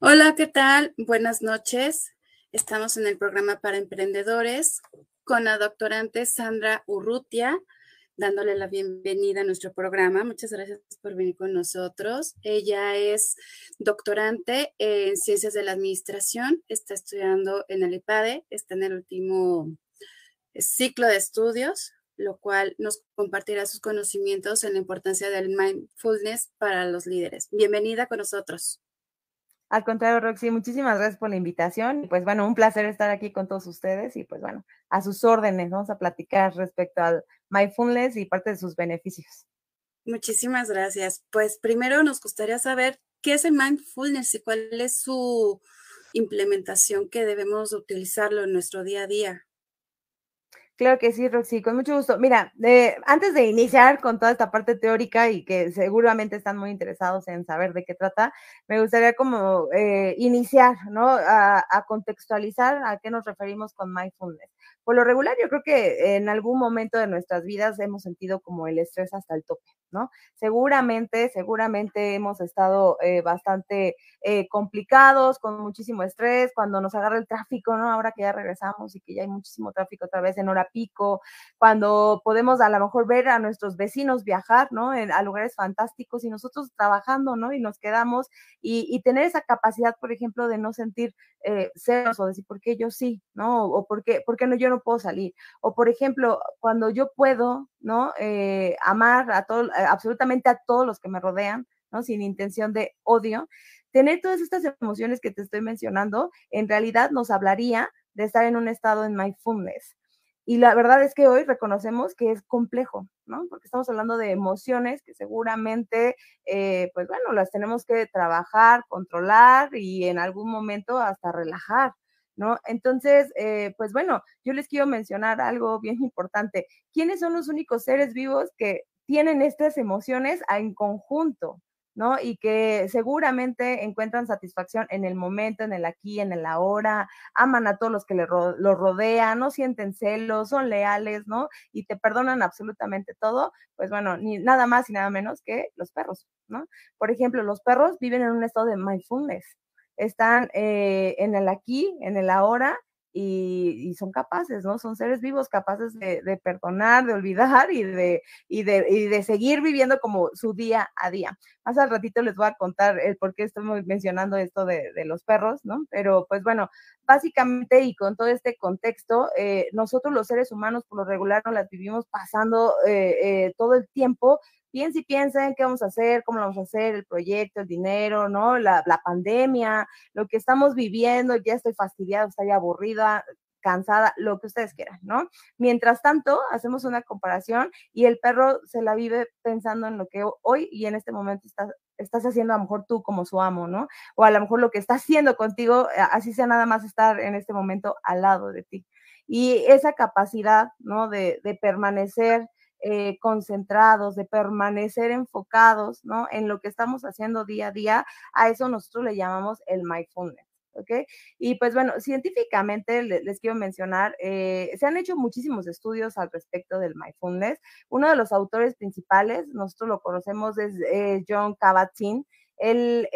Hola, ¿qué tal? Buenas noches. Estamos en el programa para emprendedores con la doctorante Sandra Urrutia, dándole la bienvenida a nuestro programa. Muchas gracias por venir con nosotros. Ella es doctorante en Ciencias de la Administración, está estudiando en el IPADE, está en el último ciclo de estudios, lo cual nos compartirá sus conocimientos en la importancia del mindfulness para los líderes. Bienvenida con nosotros. Al contrario, Roxy, muchísimas gracias por la invitación. Pues bueno, un placer estar aquí con todos ustedes y pues bueno, a sus órdenes, vamos a platicar respecto al mindfulness y parte de sus beneficios. Muchísimas gracias. Pues primero nos gustaría saber qué es el mindfulness y cuál es su implementación que debemos utilizarlo en nuestro día a día. Claro que sí, Roxy, con mucho gusto. Mira, antes de iniciar con toda esta parte teórica y que seguramente están muy interesados en saber de qué trata, me gustaría como eh, iniciar, ¿no? A, a, contextualizar a qué nos referimos con mindfulness. Por lo regular, yo creo que en algún momento de nuestras vidas hemos sentido como el estrés hasta el tope, ¿no? Seguramente, seguramente hemos estado eh, bastante eh, complicados, con muchísimo estrés, cuando nos agarra el tráfico, ¿no? Ahora que ya regresamos y que ya hay muchísimo tráfico otra vez en hora pico, cuando podemos a lo mejor ver a nuestros vecinos viajar, ¿no? En, a lugares fantásticos y nosotros trabajando, ¿no? Y nos quedamos y, y tener esa capacidad, por ejemplo, de no sentir eh, celos o decir, ¿por qué yo sí? ¿No? O ¿por qué, por qué no, yo no puedo salir? O, por ejemplo, cuando yo puedo, ¿no? Eh, amar a todo, absolutamente a todos los que me rodean, ¿no? Sin intención de odio. Tener todas estas emociones que te estoy mencionando, en realidad nos hablaría de estar en un estado en mindfulness. Y la verdad es que hoy reconocemos que es complejo, ¿no? Porque estamos hablando de emociones que seguramente, eh, pues bueno, las tenemos que trabajar, controlar y en algún momento hasta relajar, ¿no? Entonces, eh, pues bueno, yo les quiero mencionar algo bien importante. ¿Quiénes son los únicos seres vivos que tienen estas emociones en conjunto? ¿No? Y que seguramente encuentran satisfacción en el momento, en el aquí, en el ahora, aman a todos los que los rodean, no sienten celos, son leales, ¿no? Y te perdonan absolutamente todo, pues bueno, ni nada más y nada menos que los perros, ¿no? Por ejemplo, los perros viven en un estado de mindfulness, están eh, en el aquí, en el ahora, y, son capaces, ¿no? Son seres vivos capaces de, perdonar, de olvidar y de, y, de, y de seguir viviendo como su día a día. Más al ratito les voy a contar el por qué estamos mencionando esto de, los perros, ¿no? Pero pues bueno, básicamente y con todo este contexto, eh, nosotros los seres humanos por lo regular nos las vivimos pasando eh, eh, todo el tiempo piensen y piensen qué vamos a hacer, cómo lo vamos a hacer, el proyecto, el dinero, ¿no? La, pandemia, lo que estamos viviendo, ya estoy fastidiada, estoy aburrida, cansada, lo que ustedes quieran, ¿no? Mientras tanto, hacemos una comparación y el perro se la vive pensando en lo que hoy y en este momento estás, haciendo a lo mejor tú como su amo, ¿no? O a lo mejor lo que está haciendo contigo, eh, así sea nada más estar en este momento al lado de ti. Y esa capacidad, ¿no? De permanecer eh, concentrados, de permanecer enfocados, ¿no? En lo que estamos haciendo día a día, a eso nosotros le llamamos el mindfulness. ¿ok? Y pues bueno, científicamente les, quiero mencionar, eh, se han hecho muchísimos estudios al respecto del mindfulness. Uno de los autores principales, nosotros lo conocemos, es eh, John Kabat-Zinn. Él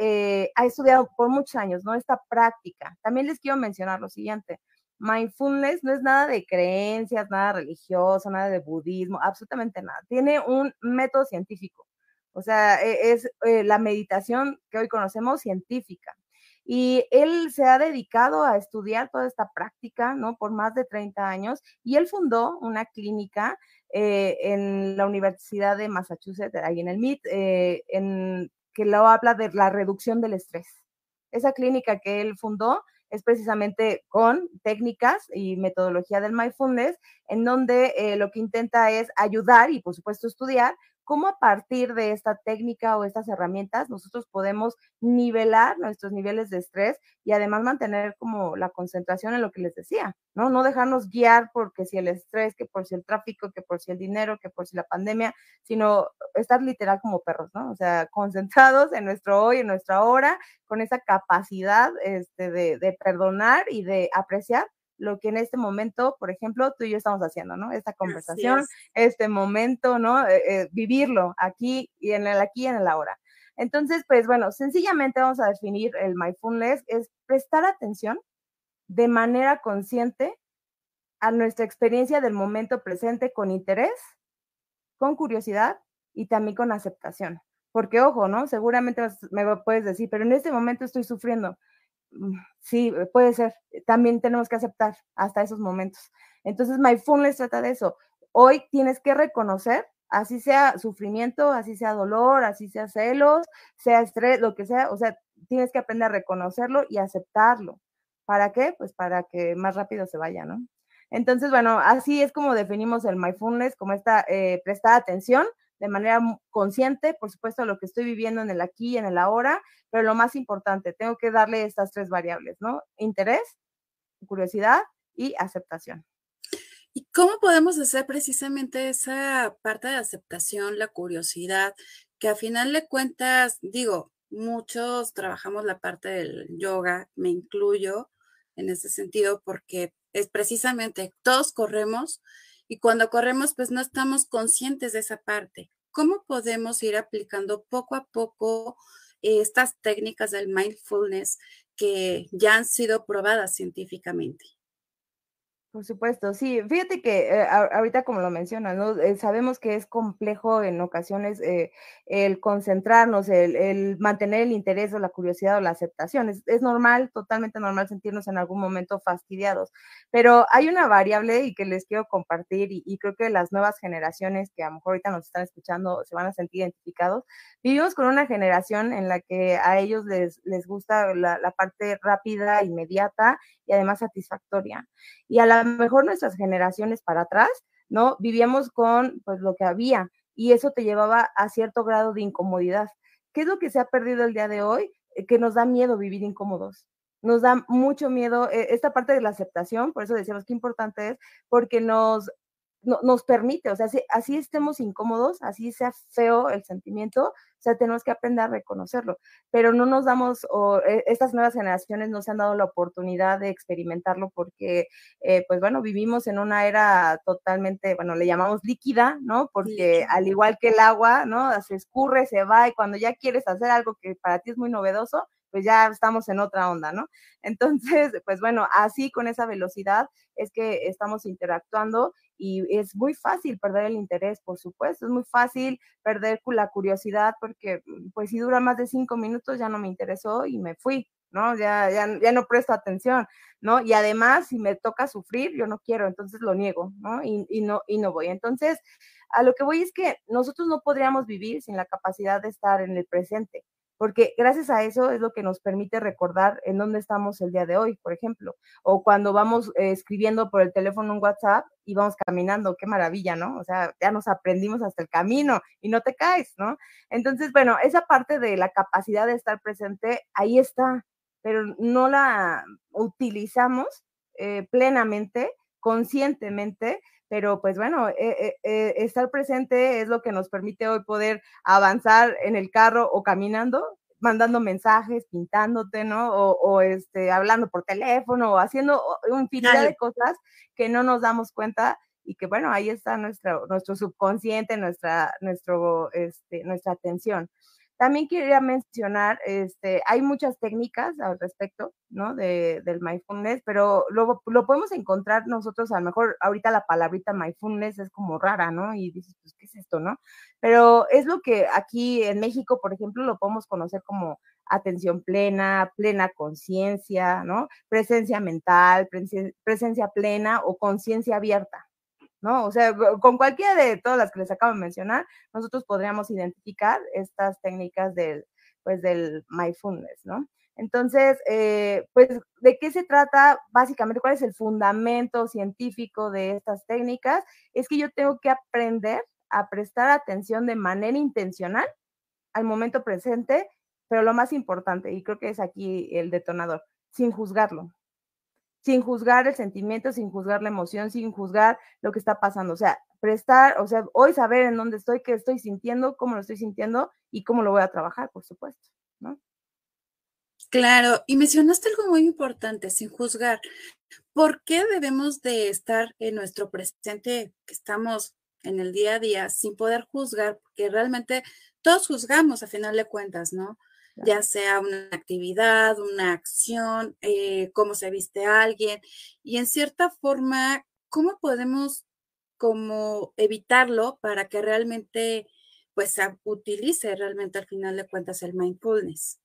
ha estudiado por muchos años, ¿no? Esta práctica. También les quiero mencionar lo siguiente mindfulness no es nada de creencias, nada religioso, nada de budismo, absolutamente nada. Tiene un método científico. O sea, e, es eh, la meditación que hoy conocemos científica. Y él se ha dedicado a estudiar toda esta práctica, ¿no? Por más de 30 años. Y él fundó una clínica eh, en la Universidad de Massachusetts, ahí en el MIT, eh, en, que lo habla de la reducción del estrés. Esa clínica que él fundó es precisamente con técnicas y metodología del mindfulness, en donde eh, lo que intenta es ayudar y, por supuesto, estudiar cómo a partir de esta técnica o estas herramientas nosotros podemos nivelar nuestros niveles de estrés y además mantener como la concentración en lo que les decía, ¿no? No dejarnos guiar porque si el estrés, que por si el tráfico, que por si el dinero, que por si la pandemia, sino estar literal como perros, ¿no? O sea, concentrados en nuestro hoy, en nuestra hora, con esa capacidad este, de, de perdonar y de apreciar lo que en este momento, por ejemplo, tú y yo estamos haciendo, ¿no? Esta conversación, este momento, ¿no? Eh, eh, vivirlo aquí y en el aquí y en el ahora. Entonces, pues bueno, sencillamente vamos a definir el mindfulness, es prestar atención de manera consciente a nuestra experiencia del momento presente con interés, con curiosidad y también con aceptación. Porque, ojo, ¿no? Seguramente me puedes decir, pero en este momento estoy sufriendo. Mm, sí, puede ser. También tenemos que aceptar hasta esos momentos. Entonces, mindfulness trata de eso. Hoy tienes que reconocer, así sea sufrimiento, así sea dolor, así sea celos, sea estrés, lo que sea, o sea, tienes que aprender a reconocerlo y aceptarlo. ¿Para qué? Pues para que más rápido se vaya, ¿no? Entonces, bueno, así es como definimos el mindfulness, como esta eh, prestada atención de manera consciente, por supuesto, lo que estoy viviendo en el aquí y en el ahora, pero lo más importante, tengo que darle estas tres variables, ¿no? Interés, curiosidad y aceptación. ¿Y cómo podemos hacer precisamente esa parte de aceptación, la curiosidad, que a final de cuentas, digo, muchos trabajamos la parte del yoga, me incluyo en ese sentido, porque es precisamente, todos corremos y cuando corremos, pues no estamos conscientes de esa parte. ¿Cómo podemos ir aplicando poco a poco estas técnicas del mindfulness que ya han sido probadas científicamente? Por supuesto, sí. Fíjate que eh, ahorita como lo mencionas, ¿no? Eh, sabemos que es complejo en ocasiones eh, el concentrarnos, el, mantener el interés o la curiosidad o la aceptación. Es, normal, totalmente normal sentirnos en algún momento fastidiados, pero hay una variable y que les quiero compartir y, creo que las nuevas generaciones que a lo mejor ahorita nos están escuchando se van a sentir identificados. Vivimos con una generación en la que a ellos les, les gusta la, la parte rápida, inmediata y además satisfactoria. Y a mejor nuestras generaciones para atrás, ¿no? Vivíamos con pues lo que había y eso te llevaba a cierto grado de incomodidad. ¿Qué es lo que se ha perdido el día de hoy? Eh, que nos da miedo vivir incómodos. Nos da mucho miedo eh, esta parte de la aceptación, por eso decíamos que importante es, porque nos nos permite, o sea, así estemos incómodos, así sea feo el sentimiento, o sea, tenemos que aprender a reconocerlo, pero no nos damos, o eh, estas nuevas generaciones no se han dado la oportunidad de experimentarlo porque, eh, pues bueno, vivimos en una era totalmente, bueno, le llamamos líquida, ¿no? Porque al igual que el agua, ¿no? Se escurre, se va y cuando ya quieres hacer algo que para ti es muy novedoso, pues ya estamos en otra onda, ¿no? Entonces, pues bueno, así con esa velocidad es que estamos interactuando y es muy fácil perder el interés, por supuesto, es muy fácil perder la curiosidad porque mm, pues si dura más de cinco minutos ya no me interesó y me fui, ¿no? Ya, ya, ya no presto atención, ¿no? Y además, si me toca sufrir, yo no quiero, entonces lo niego, ¿no? Y, y, no, y no voy. Entonces, a lo que voy es que nosotros no podríamos vivir sin la capacidad de estar en el presente porque gracias a eso es lo que nos permite recordar en dónde estamos el día de hoy, por ejemplo, o cuando vamos eh, escribiendo por el teléfono un WhatsApp y vamos caminando, qué maravilla, ¿no? O sea, ya nos aprendimos hasta el camino y no te caes, ¿no? Entonces, bueno, esa parte de la capacidad de estar presente, ahí está, pero no la utilizamos eh, plenamente, conscientemente, pero pues bueno, eh, estar presente es lo que nos permite hoy poder avanzar en el carro o caminando mandando mensajes, pintándote, ¿no? O, este, hablando por teléfono, o haciendo infinidad de cosas que no nos damos cuenta y que bueno, ahí está nuestro, nuestro subconsciente, nuestra, nuestro, este, nuestra atención. También quería mencionar, este, hay muchas técnicas al respecto, ¿no? De, del mindfulness, pero lo, lo podemos encontrar nosotros, a lo mejor ahorita la palabrita mindfulness es como rara, ¿no? Y dices, pues, ¿qué es esto, no? Pero es lo que aquí en México, por ejemplo, lo podemos conocer como atención plena, plena conciencia, ¿no? Presencia mental, presencia plena o conciencia abierta, ¿no? O sea, con cualquiera de todas las que les acabo de mencionar, nosotros podríamos identificar estas técnicas del, pues, del mindfulness, ¿no? Entonces, eh, pues, ¿de qué se trata? Básicamente, ¿cuál es el fundamento científico de estas técnicas? Es que yo tengo que aprender a prestar atención de manera intencional al momento presente, pero lo más importante, y creo que es aquí el detonador, sin juzgarlo sin juzgar el sentimiento, sin juzgar la emoción, sin juzgar lo que está pasando. O sea, prestar, o sea, hoy saber en dónde estoy, qué estoy sintiendo, cómo lo estoy sintiendo y cómo lo voy a trabajar, por supuesto, ¿no? Claro, y mencionaste algo muy importante, sin juzgar. ¿Por qué debemos de estar en nuestro presente, que estamos en el día a día, sin poder juzgar? Porque realmente todos juzgamos a final de cuentas, ¿no? Ya sea una actividad, una acción, eh, cómo se viste alguien, y en cierta forma, ¿cómo podemos como evitarlo para que realmente pues utilice realmente al final de cuentas el mindfulness?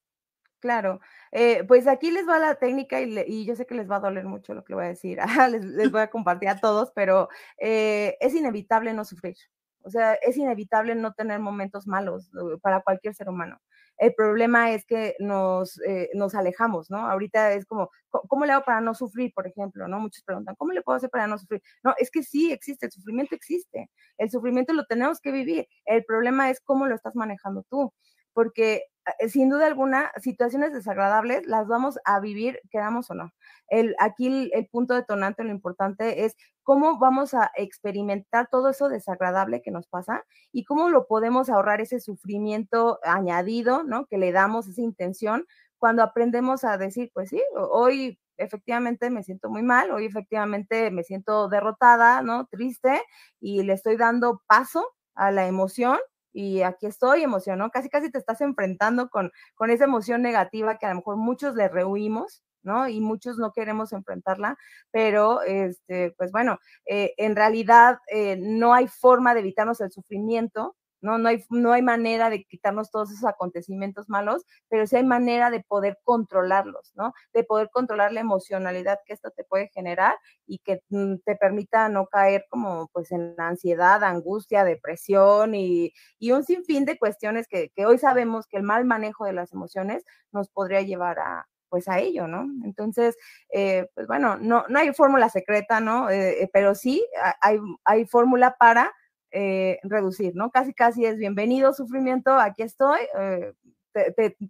Claro, eh, pues aquí les va la técnica y, yo sé que les va a doler mucho lo que voy a decir, les, voy a compartir a todos, pero eh, es inevitable no sufrir. O sea, es inevitable no tener momentos malos para cualquier ser humano. El problema es que nos, eh, nos alejamos, ¿no? Ahorita es como, ¿cómo le hago para no sufrir, por ejemplo? ¿no? Muchos preguntan, ¿cómo le puedo hacer para no sufrir? No, es que sí existe, el sufrimiento existe. El sufrimiento lo tenemos que vivir. El problema es cómo lo estás manejando tú porque sin duda alguna, situaciones desagradables las vamos a vivir, queramos o no. El, aquí el, punto detonante, lo importante es cómo vamos a experimentar todo eso desagradable que nos pasa y cómo lo podemos ahorrar ese sufrimiento añadido, ¿no? Que le damos esa intención cuando aprendemos a decir, pues sí, hoy efectivamente me siento muy mal, hoy efectivamente me siento derrotada, ¿no? Triste y le estoy dando paso a la emoción y aquí estoy emocionado, casi casi te estás enfrentando con, con esa emoción negativa que a lo mejor muchos le rehuimos, ¿no? Y muchos no queremos enfrentarla, pero, este, pues bueno, eh, en realidad eh, no hay forma de evitarnos el sufrimiento, ¿no? No hay, no hay manera de quitarnos todos esos acontecimientos malos, pero sí hay manera de poder controlarlos, ¿no? De poder controlar la emocionalidad que esto te puede generar y que mm, te permita no caer como pues en ansiedad, angustia, depresión y, y un sinfín de cuestiones que, que hoy sabemos que el mal manejo de las emociones nos podría llevar a, pues a ello, ¿no? Entonces, eh, pues bueno, no, no hay fórmula secreta, ¿no? Eh, pero sí hay, hay fórmula para eh, reducir, ¿no? Casi, casi es bienvenido sufrimiento, aquí estoy, eh,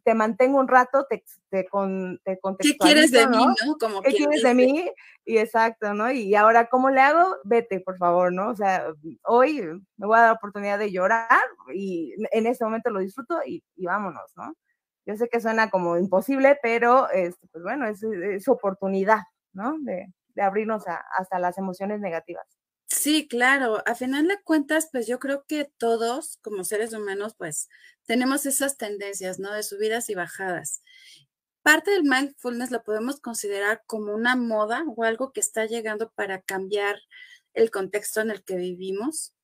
te, mantengo un rato, te, te, con, te ¿Qué quieres de mí, no? Como ¿Qué quieres de mí? Y exacto, ¿no? Y ahora, ¿cómo le hago? Vete, por favor, ¿no? O sea, hoy me voy a dar la oportunidad de llorar y en este momento lo disfruto y, vámonos, ¿no? Yo sé que suena como imposible, pero, este, pues bueno, es, es oportunidad, ¿no? De, de abrirnos a, hasta las emociones negativas. Sí, claro. A final de cuentas, pues yo creo que todos, como seres humanos, pues tenemos esas tendencias, ¿no? De subidas y bajadas. Parte del mindfulness lo podemos considerar como una moda o algo que está llegando para cambiar el contexto en el que vivimos.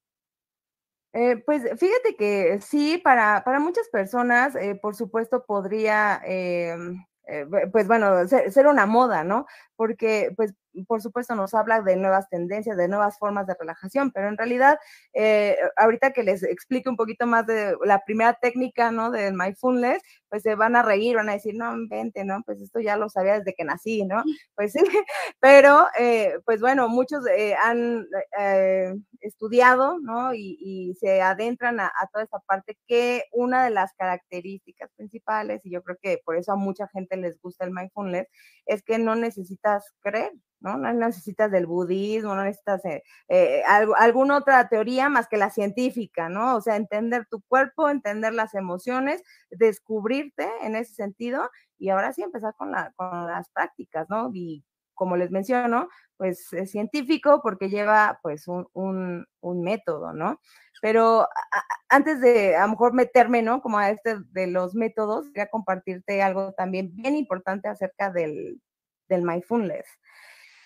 Eh, pues fíjate que sí, para, para muchas personas, eh, por supuesto, podría, em, eh, pues bueno, ser, una moda, ¿no? Porque pues por supuesto, nos habla de nuevas tendencias, de nuevas formas de relajación, pero en realidad, eh, ahorita que les explique un poquito más de la primera técnica, ¿no? Del mindfulness, pues se van a reír, van a decir, no, vente, ¿no? Pues esto ya lo sabía desde que nací, ¿no? Pues sí, pero, eh, pues bueno, muchos eh, han estudiado, ¿no? Y, se adentran a, a toda esta parte que una de las características principales, y yo creo que por eso a mucha gente les gusta el mindfulness, es que no necesitas creer, ¿no? Necesitas del budismo, no necesitas eh, eh, alguna otra teoría más que la científica, ¿no? O sea, entender tu cuerpo, entender las emociones, descubrirte en ese sentido y ahora sí empezar con, las prácticas, ¿no? Y como les menciono, pues es científico porque lleva pues un, método, ¿no? Pero antes de a lo mejor meterme, ¿no? Como a este de los métodos, voy a compartirte algo también bien importante acerca del, del mindfulness.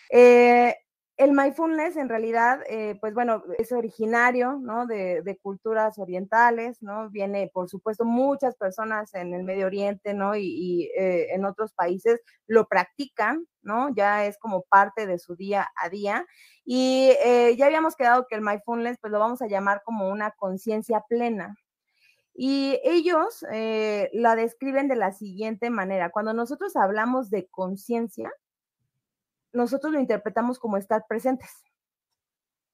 Eh, el mindfulness en realidad, eh, pues bueno, es originario, ¿no? De, culturas orientales, ¿no? Viene, por supuesto, muchas personas en el Medio Oriente, ¿no? Y, eh, en otros países lo practican, ¿no? Ya es como parte de su día a día. Y ya habíamos quedado que el mindfulness, pues lo vamos a llamar como una conciencia plena, y ellos la describen de la siguiente manera. Cuando nosotros hablamos de conciencia, nosotros lo interpretamos como estar presentes,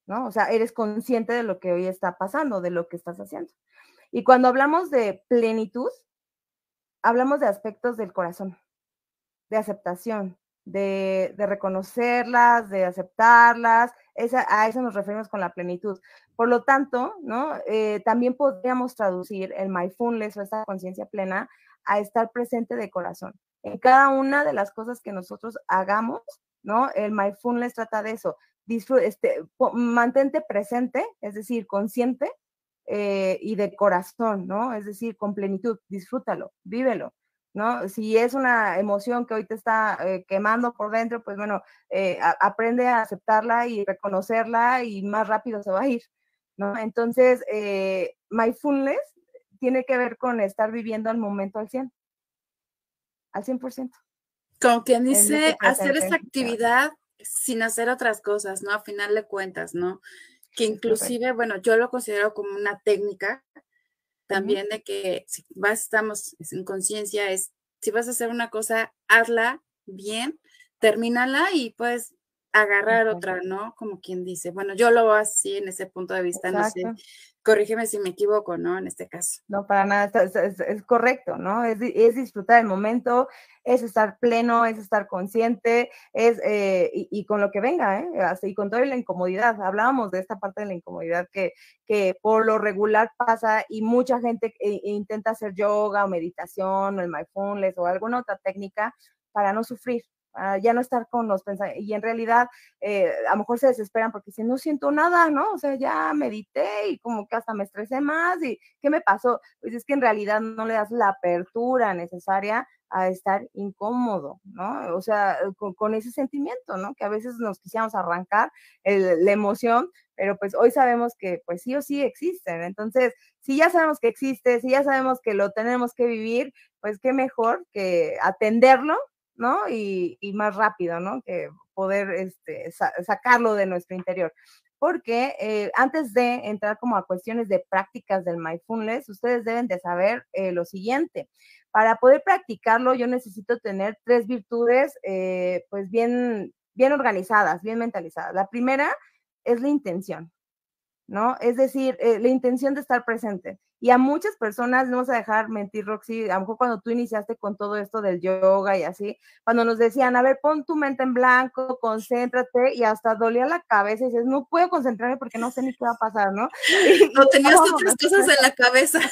¿no? O sea, eres consciente de lo que hoy está pasando, de lo que estás haciendo. Y cuando hablamos de plenitud, hablamos de aspectos del corazón, de aceptación, de, reconocerlas, de aceptarlas, a eso nos referimos con la plenitud. Por lo tanto, ¿no? Eh, también podríamos traducir el mindfulness o esta conciencia plena a estar presente de corazón. En cada una de las cosas que nosotros hagamos, ¿no? El mindfulness trata de eso. este, mantente presente, es decir, consciente eh, y de corazón, ¿no? Es decir, con plenitud, disfrútalo, vívelo. ¿No? Si es una emoción que hoy te está eh, quemando por dentro, pues bueno, eh, aprende a aceptarla y reconocerla y más rápido se va a ir, ¿no? Entonces, mindfulness tiene que ver con estar viviendo al momento al 100, al 100%. Como quien dice, hacer esa actividad sin hacer otras cosas, ¿no? A final de cuentas, ¿no? Que inclusive, bueno, yo lo considero como una técnica también de que si vas, estamos en conciencia, es, si vas a hacer una cosa, hazla bien, termínala y puedes agarrar otra, ¿no? Como quien dice, bueno, yo lo veo así en ese punto de vista, no sé, corrígeme si me equivoco, ¿no? En este caso. No, para nada, es, correcto, ¿no? Es, disfrutar el momento, es estar pleno, es estar consciente, es, eh, y, con lo que venga, ¿eh? y con toda la incomodidad. Hablábamos de esta parte de la incomodidad que, que por lo regular pasa y mucha gente eh, intenta hacer yoga o meditación o el mindfulness o alguna otra técnica para no sufrir, ya no estar con los pensamientos. Y en realidad, eh, a lo mejor se desesperan porque dicen, no siento nada, ¿no? O sea, ya medité y como que hasta me estresé más. ¿Y qué me pasó? Pues es que en realidad no le das la apertura necesaria a estar incómodo, ¿no? O sea, con, ese sentimiento, ¿no? Que a veces nos quisiéramos arrancar la emoción, pero pues hoy sabemos que pues sí o sí existen. Entonces, si ya sabemos que existe, si ya sabemos que lo tenemos que vivir, pues qué mejor que atenderlo ¿no? Y, más rápido, ¿no? Que poder este, sacarlo de nuestro interior. Porque eh, antes de entrar como a cuestiones de prácticas del mindfulness, ustedes deben de saber eh, lo siguiente. Para poder practicarlo, yo necesito tener tres virtudes, eh, pues bien, bien organizadas, bien mentalizadas. La primera es la intención, ¿no? Es decir, la intención de estar presente. Y a muchas personas, no vamos a dejar mentir, Roxy, a lo mejor cuando tú iniciaste con todo esto del yoga y así, cuando nos decían, a ver, pon tu mente en blanco, concéntrate, y hasta dolía la cabeza y dices, no puedo concentrarme porque no sé ni qué va a pasar, ¿no? no tenías otras cosas en la cabeza.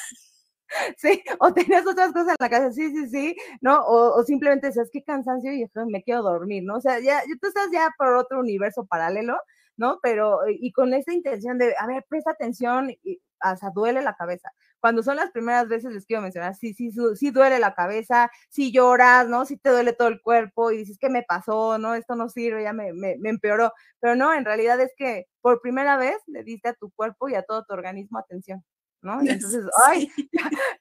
Sí, o tenías otras cosas en la cabeza, sí, sí, sí, ¿no? O, simplemente decías, qué cansancio y me quiero dormir, ¿no? O sea, ya, tú estás ya por otro universo paralelo, ¿no? Pero, y con esa intención de, a ver, presta atención, y, sea, duele la cabeza. Cuando son las primeras veces les quiero mencionar, sí, sí, sí duele la cabeza, sí lloras, ¿no? Sí te duele todo el cuerpo y dices, ¿qué me pasó? ¿No? Esto no sirve, ya me, me, me empeoró. Pero no, en realidad es que por primera vez le diste a tu cuerpo y a todo tu organismo atención. ¿No? Y entonces, ay,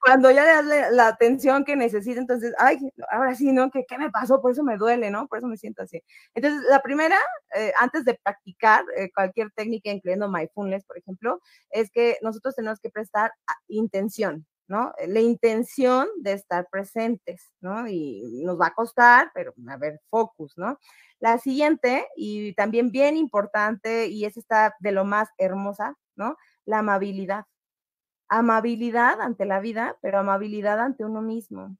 cuando ya le das la, atención que necesita, entonces, ay, ahora sí, ¿no? ¿Qué, ¿Qué, me pasó? Por eso me duele, ¿no? Por eso me siento así. Entonces, la primera, eh, antes de practicar eh, cualquier técnica, incluyendo mindfulness, por ejemplo, es que nosotros tenemos que prestar intención, ¿no? La intención de estar presentes, ¿no? Y nos va a costar, pero a ver, focus, ¿no? La siguiente, y también bien importante, y esa está de lo más hermosa, ¿no? La amabilidad amabilidad ante la vida, pero amabilidad ante uno mismo.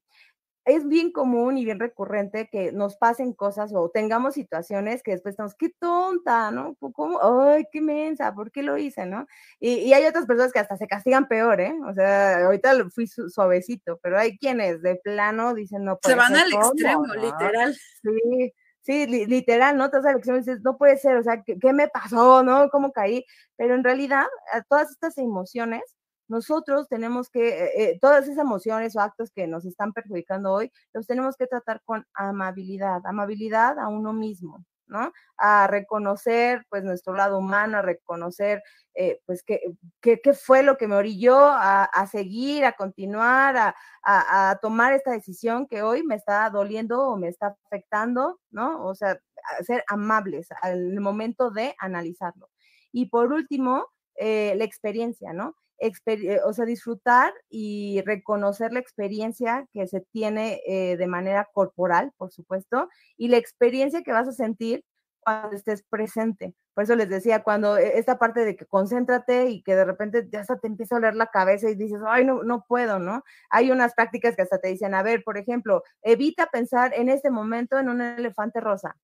Es bien común y bien recurrente que nos pasen cosas o tengamos situaciones que después estamos, qué tonta, ¿no? ¿Cómo? Ay, qué mensa, ¿por qué lo hice, no? Y, hay otras personas que hasta se castigan peor, ¿eh? O sea, ahorita fui suavecito, pero hay quienes de plano dicen, no puede Se van al extremo, literal. Sí, Sí, literal, ¿no? Te das la y dices, no puede ser, o sea, ¿qué, ¿qué, me pasó, no? ¿Cómo caí? Pero en realidad, todas estas emociones nosotros tenemos que, eh, eh, todas esas emociones o actos que nos están perjudicando hoy, los tenemos que tratar con amabilidad, amabilidad a uno mismo, ¿no? A reconocer, pues, nuestro lado humano, a reconocer, eh, pues, qué, qué, fue lo que me orilló a, seguir, a continuar, a, a, tomar esta decisión que hoy me está doliendo o me está afectando, ¿no? O sea, ser amables al momento de analizarlo. Y por último, la experiencia, ¿no? Eh, o sea, disfrutar y reconocer la experiencia que se tiene eh, de manera corporal, por supuesto, y la experiencia que vas a sentir cuando estés presente. Por eso les decía, cuando e, esta parte de que concéntrate y que de repente ya hasta te empieza a oler la cabeza y dices, ay, no, no puedo, ¿no? Hay unas prácticas que hasta te dicen, a ver, por ejemplo, evita pensar en este momento en un elefante rosa.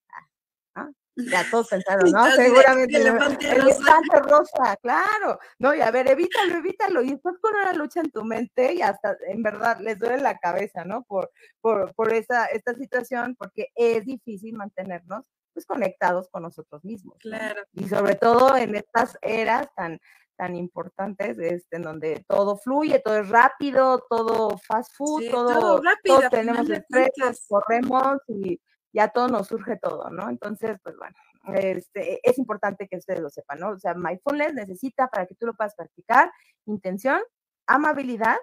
Ya todos pensaron, ¿no? Seguramente. El elefante, rosa. claro. No, y a ver, evítalo, evítalo. Y después con una lucha en tu mente y hasta en verdad les duele la cabeza, ¿no? Por, por, por esa, esta situación, porque es difícil mantenernos pues conectados con nosotros mismos. Claro. Y sobre todo en estas eras tan, tan importantes, este, en donde todo fluye, todo es rápido, todo fast food, todo, rápido, todos tenemos estrés, corremos y ya todo nos surge todo, ¿no? Entonces, pues bueno, este, es importante que ustedes lo sepan, ¿no? O sea, mindfulness necesita para que tú lo puedas practicar intención, amabilidad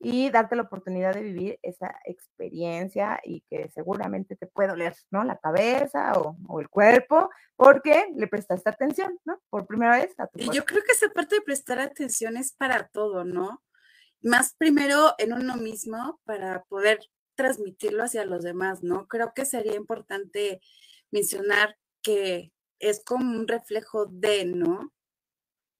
y darte la oportunidad de vivir esa experiencia y que seguramente te puede doler, ¿no? La cabeza o, el cuerpo, porque le prestaste atención, ¿no? Por primera vez a tu Y yo creo que esa parte de prestar atención es para todo, ¿no? Más primero en uno mismo para poder transmitirlo hacia los demás, ¿no? Creo que sería importante mencionar que es como un reflejo de, ¿no?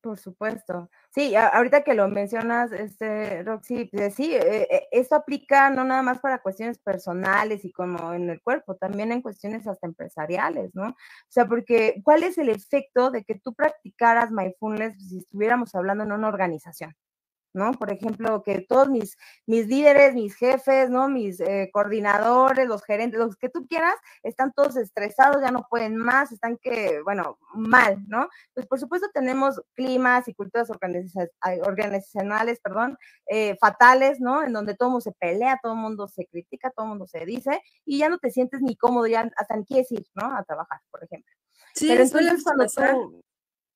Por supuesto. Sí, ahorita que lo mencionas, este, Roxy, pues sí, eh, eh, esto aplica no nada más para cuestiones personales y como en el cuerpo, también en cuestiones hasta empresariales, ¿no? O sea, porque ¿cuál es el efecto de que tú practicaras mindfulness si estuviéramos hablando en una organización? ¿No? Por ejemplo, que todos mis, mis líderes, mis jefes, ¿no? Mis eh, coordinadores, los gerentes, los que tú quieras, están todos estresados, ya no pueden más, están que, bueno, mal, ¿no? Pues por supuesto tenemos climas y culturas organizacionales, perdón, eh, fatales, ¿no? En donde todo el mundo se pelea, todo el mundo se critica, todo el mundo se dice, y ya no te sientes ni cómodo, ya hasta ni quieres ir, ¿no? A trabajar, por ejemplo. Sí, Pero entonces cuando tú,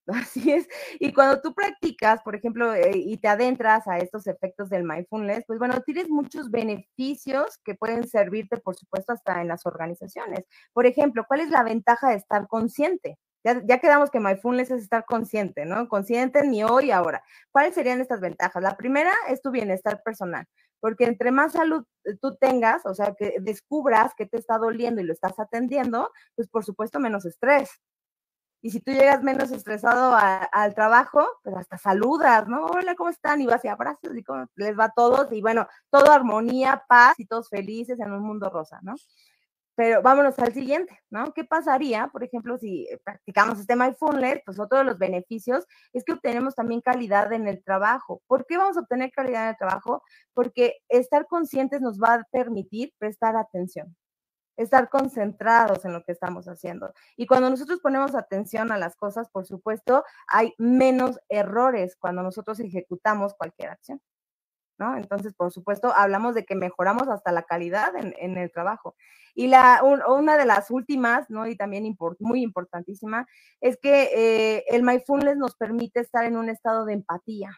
Así es. Y cuando tú practicas, por ejemplo, eh, y te adentras a estos efectos del mindfulness, pues bueno, tienes muchos beneficios que pueden servirte, por supuesto, hasta en las organizaciones. Por ejemplo, ¿cuál es la ventaja de estar consciente? Ya, quedamos que mindfulness es estar consciente, ¿no? Consciente ni hoy, ahora. ¿Cuáles serían estas ventajas? La primera es tu bienestar personal, porque entre más salud eh, tú tengas, o sea, que descubras que te está doliendo y lo estás atendiendo, pues por supuesto menos estrés, y si tú llegas menos estresado al trabajo, pues hasta saludas, ¿no? Hola, ¿cómo están? Y vas y abrazos y cómo les va a todos. Y bueno, todo armonía, paz y todos felices en un mundo rosa, ¿no? Pero vámonos al siguiente, ¿no? ¿Qué pasaría, por ejemplo, si practicamos este mindfulness? Pues otro de los beneficios es que obtenemos también calidad en el trabajo. ¿Por qué vamos a obtener calidad en el trabajo? Porque estar conscientes nos va a permitir prestar atención estar concentrados en lo que estamos haciendo. Y cuando nosotros ponemos atención a las cosas, por supuesto, hay menos errores cuando nosotros ejecutamos cualquier acción. ¿no? Entonces, por supuesto, hablamos de que mejoramos hasta la calidad en, el trabajo. Y la, una de las últimas, ¿no? Y también muy importantísima, es que eh, el mindfulness nos permite estar en un estado de empatía,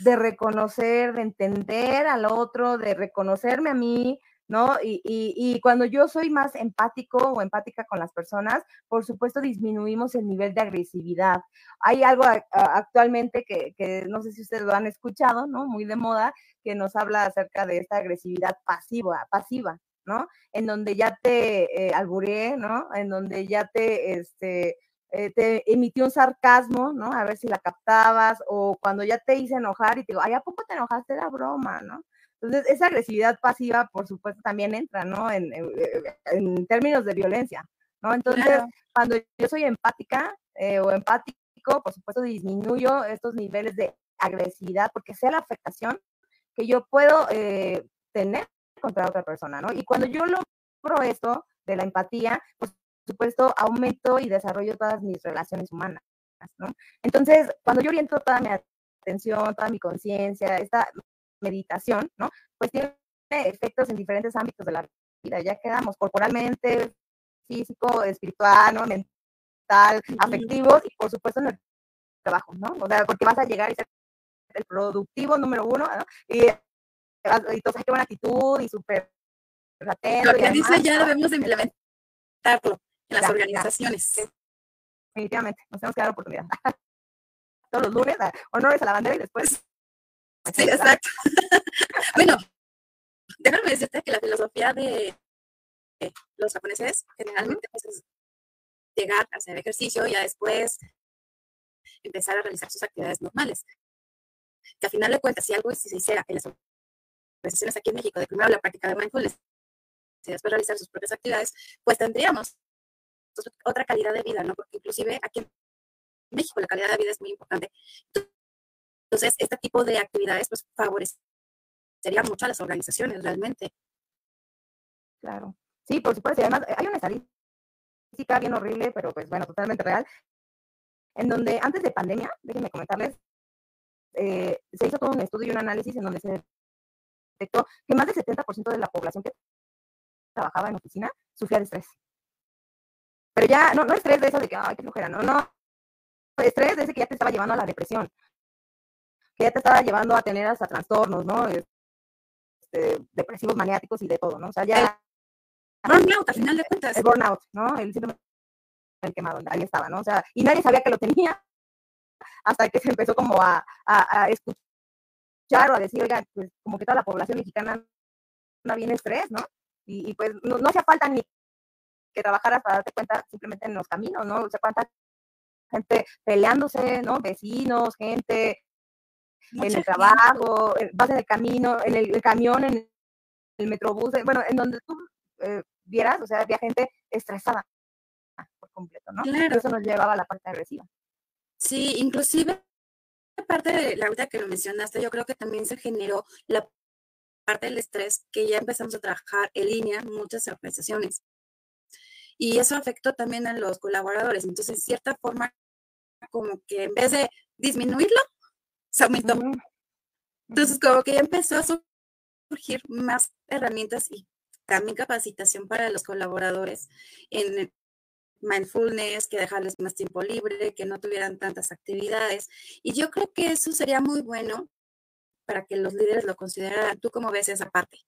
de reconocer, de entender al otro, de reconocerme a mí, ¿no? Y, y, cuando yo soy más empático o empática con las personas, por supuesto disminuimos el nivel de agresividad. Hay algo actualmente que, que, no sé si ustedes lo han escuchado, ¿no? Muy de moda, que nos habla acerca de esta agresividad pasiva, pasiva, ¿no? En donde ya te eh, ¿no? En donde ya te, este, eh, te emitió un sarcasmo, ¿no? A ver si la captabas, o cuando ya te hice enojar y te digo, ay, ¿a poco te enojaste? Era broma, ¿no? Entonces, esa agresividad pasiva, por supuesto, también entra, ¿no? En, en, términos de violencia, ¿no? Entonces, cuando yo soy empática eh, o empático, por supuesto, disminuyo estos niveles de agresividad porque sé la afectación que yo puedo eh, tener contra otra persona, ¿no? Y cuando yo logro esto de la empatía, por supuesto, aumento y desarrollo todas mis relaciones humanas, ¿no? Entonces, cuando yo oriento toda mi atención, toda mi conciencia, esta meditación, ¿no? Pues tiene efectos en diferentes ámbitos de la vida. Ya quedamos corporalmente, físico, espiritual, ¿no? mental, afectivos y por supuesto en el trabajo, ¿no? O sea, porque vas a llegar y ser el productivo número uno, ¿no? Y, y todos qué buena actitud y súper Lo que dice ya debemos de implementarlo en las organizaciones. Definitivamente, nos tenemos que dar oportunidad. Todos los lunes, honores a la bandera y después Sí, exacto. bueno, déjame decirte que la filosofía de los japoneses generalmente pues, es llegar a hacer ejercicio y ya después empezar a realizar sus actividades normales. Que al final de cuentas, si algo se hiciera en las organizaciones aquí en México, de primero la práctica de mindfulness y después realizar sus propias actividades, pues tendríamos otra calidad de vida, ¿no? Porque inclusive aquí en México la calidad de vida es muy importante. Entonces, este tipo de actividades pues favorecería mucho a las organizaciones realmente. Claro. Sí, por supuesto. además, eh, hay una estadística bien horrible, pero pues bueno, totalmente real, en donde antes de pandemia, déjenme comentarles eh, se hizo todo un estudio y un análisis en donde se detectó que más del 70% de la población que trabajaba en oficina sufría de estrés. Pero ya, no, no estrés de eso de que, ay, qué flojera, no, no. Estrés de ese que ya te estaba llevando a la depresión, que ya te estaba llevando a tener hasta trastornos, ¿no? Este, depresivos maniáticos y de todo, ¿no? O sea, ya... burnout, al final de cuentas. El burnout, ¿no? El síndrome del quemado, ahí estaba, ¿no? O sea, y nadie sabía que lo tenía hasta que se empezó como a, a, escuchar o a decir, oiga, pues como que toda la población mexicana no viene estrés, ¿no? Y, pues no, no hacía falta ni que trabajaras para darte cuenta simplemente en los caminos, ¿no? O sea, cuánta gente peleándose, ¿no? Vecinos, gente en el trabajo, vas en el camino, en el, camión, en el metrobús, eh, bueno, en donde tú eh, vieras, o sea, había gente estresada por completo, ¿no? Claro. eso nos llevaba a la parte agresiva. Sí, inclusive parte de la vida que lo mencionaste, yo creo que también se generó la parte del estrés que ya empezamos a trabajar en línea muchas organizaciones. Y eso afectó también a los colaboradores. Entonces, en cierta forma, como que en vez de disminuirlo, se aumentó. Entonces, como que ya empezó a surgir más herramientas y también capacitación para los colaboradores en mindfulness, que dejarles más tiempo libre, que no tuvieran tantas actividades. Y yo creo que eso sería muy bueno para que los líderes lo consideraran. ¿Tú cómo ves esa parte?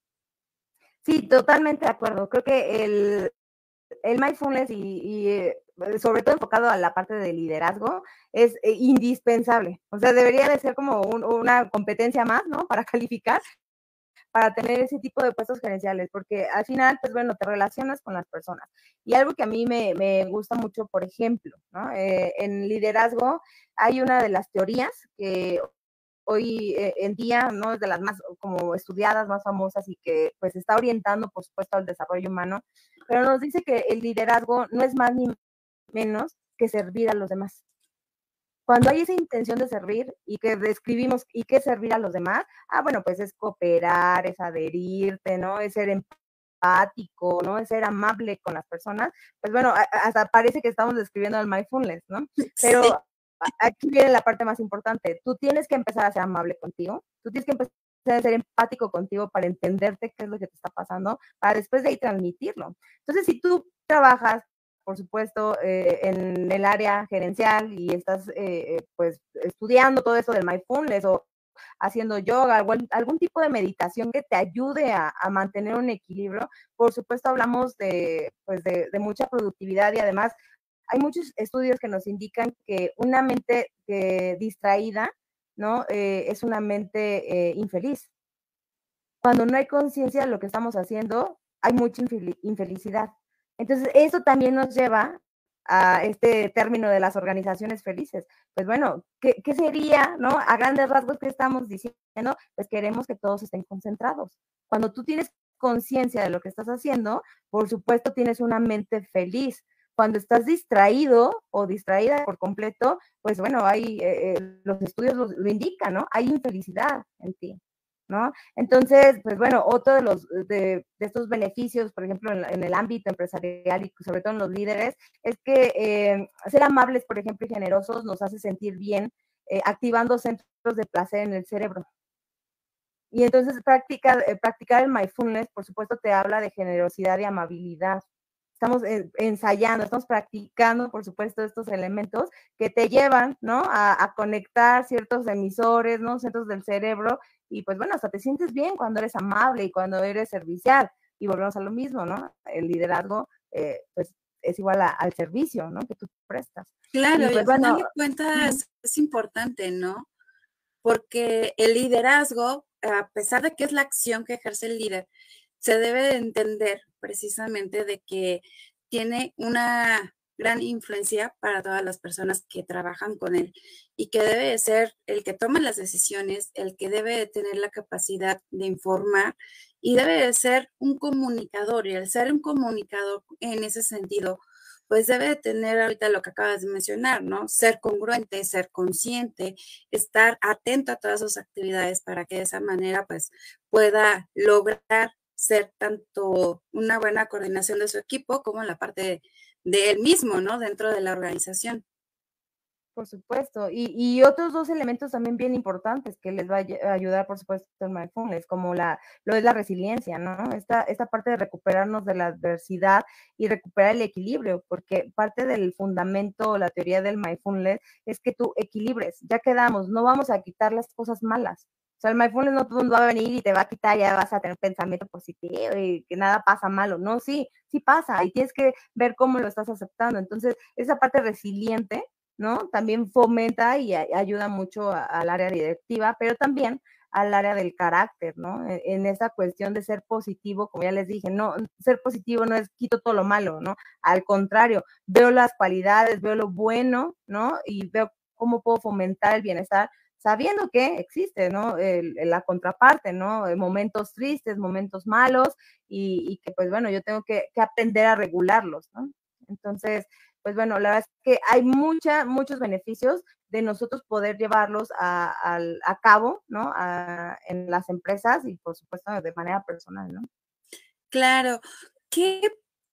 Sí, totalmente de acuerdo. Creo que el, el mindfulness y, eh, sobre todo enfocado a la parte de liderazgo es eh, indispensable. O sea, debería de ser como una competencia más, ¿no? Para calificar, para tener ese tipo de puestos gerenciales, porque al final, pues bueno, te relacionas con las personas. Y algo que a mí me, me gusta mucho, por ejemplo, ¿no? Eh, en liderazgo hay una de las teorías que hoy eh, en día no es de las más como estudiadas, más famosas y que pues está orientando, por supuesto, al desarrollo humano, pero nos dice que el liderazgo no es más ni menos que servir a los demás. Cuando hay esa intención de servir y que describimos y que servir a los demás, ah, bueno, pues es cooperar, es adherirte, ¿no? Es ser empático, ¿no? Es ser amable con las personas. Pues bueno, hasta parece que estamos describiendo el mindfulness, ¿no? Pero aquí viene la parte más importante. Tú tienes que empezar a ser amable contigo, tú tienes que empezar a ser empático contigo para entenderte qué es lo que te está pasando, para después de ahí transmitirlo. Entonces, si tú trabajas, por supuesto, eh, en el área gerencial y estás, eh, eh, pues, estudiando todo eso del mindfulness o haciendo yoga, algún, algún tipo de meditación que te ayude a, mantener un equilibrio. Por supuesto, hablamos de, pues de, de, mucha productividad y además hay muchos estudios que nos indican que una mente eh, distraída, ¿no? Eh, es una mente eh, infeliz. Cuando no hay conciencia de lo que estamos haciendo, hay mucha infelicidad. Entonces, eso también nos lleva a este término de las organizaciones felices. Pues bueno, ¿qué, ¿qué, sería, no? A grandes rasgos, ¿qué estamos diciendo? Pues queremos que todos estén concentrados. Cuando tú tienes conciencia de lo que estás haciendo, por supuesto tienes una mente feliz. Cuando estás distraído o distraída por completo, pues bueno, hay, eh, eh, los estudios lo, indican, ¿no? Hay infelicidad en ti. ¿No? Entonces, pues bueno, otro de los de, estos beneficios, por ejemplo, en, el ámbito empresarial y sobre todo en los líderes, es que eh, ser amables, por ejemplo, y generosos nos hace sentir bien, activando centros de placer en el cerebro. Y entonces practicar, practicar el mindfulness, por supuesto, te habla de generosidad y amabilidad estamos ensayando, estamos practicando, por supuesto, estos elementos que te llevan, ¿no? A, conectar ciertos emisores, ¿no? Centros del cerebro y pues bueno, hasta te sientes bien cuando eres amable y cuando eres servicial. Y volvemos a lo mismo, ¿no? El liderazgo, eh, pues es igual al servicio, ¿no? Que tú prestas. Claro, y, pues, bueno, de cuentas es importante, ¿no? Porque el liderazgo, a pesar de que es la acción que ejerce el líder, se debe entender precisamente de que tiene una gran influencia para todas las personas que trabajan con él y que debe ser el que toma las decisiones, el que debe tener la capacidad de informar y debe ser un comunicador y al ser un comunicador en ese sentido, pues debe tener ahorita lo que acabas de mencionar, ¿no? Ser congruente, ser consciente, estar atento a todas sus actividades para que de esa manera pues pueda lograr ser tanto una buena coordinación de su equipo como la parte de, él mismo, ¿no? Dentro de la organización. Por supuesto. Y, otros dos elementos también bien importantes que les va a ayudar, por supuesto, el mindfulness, como la, lo es la resiliencia, ¿no? Esta, esta parte de recuperarnos de la adversidad y recuperar el equilibrio, porque parte del fundamento, la teoría del mindfulness es que tú equilibres, ya quedamos, no vamos a quitar las cosas malas. O sea, el mindfulness no todo mundo va a venir y te va a quitar, ya vas a tener pensamiento positivo y que nada pasa malo. No, sí, sí pasa y tienes que ver cómo lo estás aceptando. Entonces, esa parte resiliente ¿no? También fomenta y ayuda mucho al área directiva, pero también al área del carácter, ¿no? E, en, esa cuestión de ser positivo, como ya les dije, no, ser positivo no es quito todo lo malo, ¿no? Al contrario, veo las cualidades, veo lo bueno, ¿no? Y veo cómo puedo fomentar el bienestar sabiendo que existe, ¿no? la contraparte, ¿no? Momentos tristes, momentos malos y, que pues bueno, yo tengo que, aprender a regularlos, ¿no? Entonces, pues bueno, la verdad es que hay mucha, muchos beneficios de nosotros poder llevarlos a, cabo, ¿no? en las empresas y por supuesto de manera personal, ¿no? Claro. ¿Qué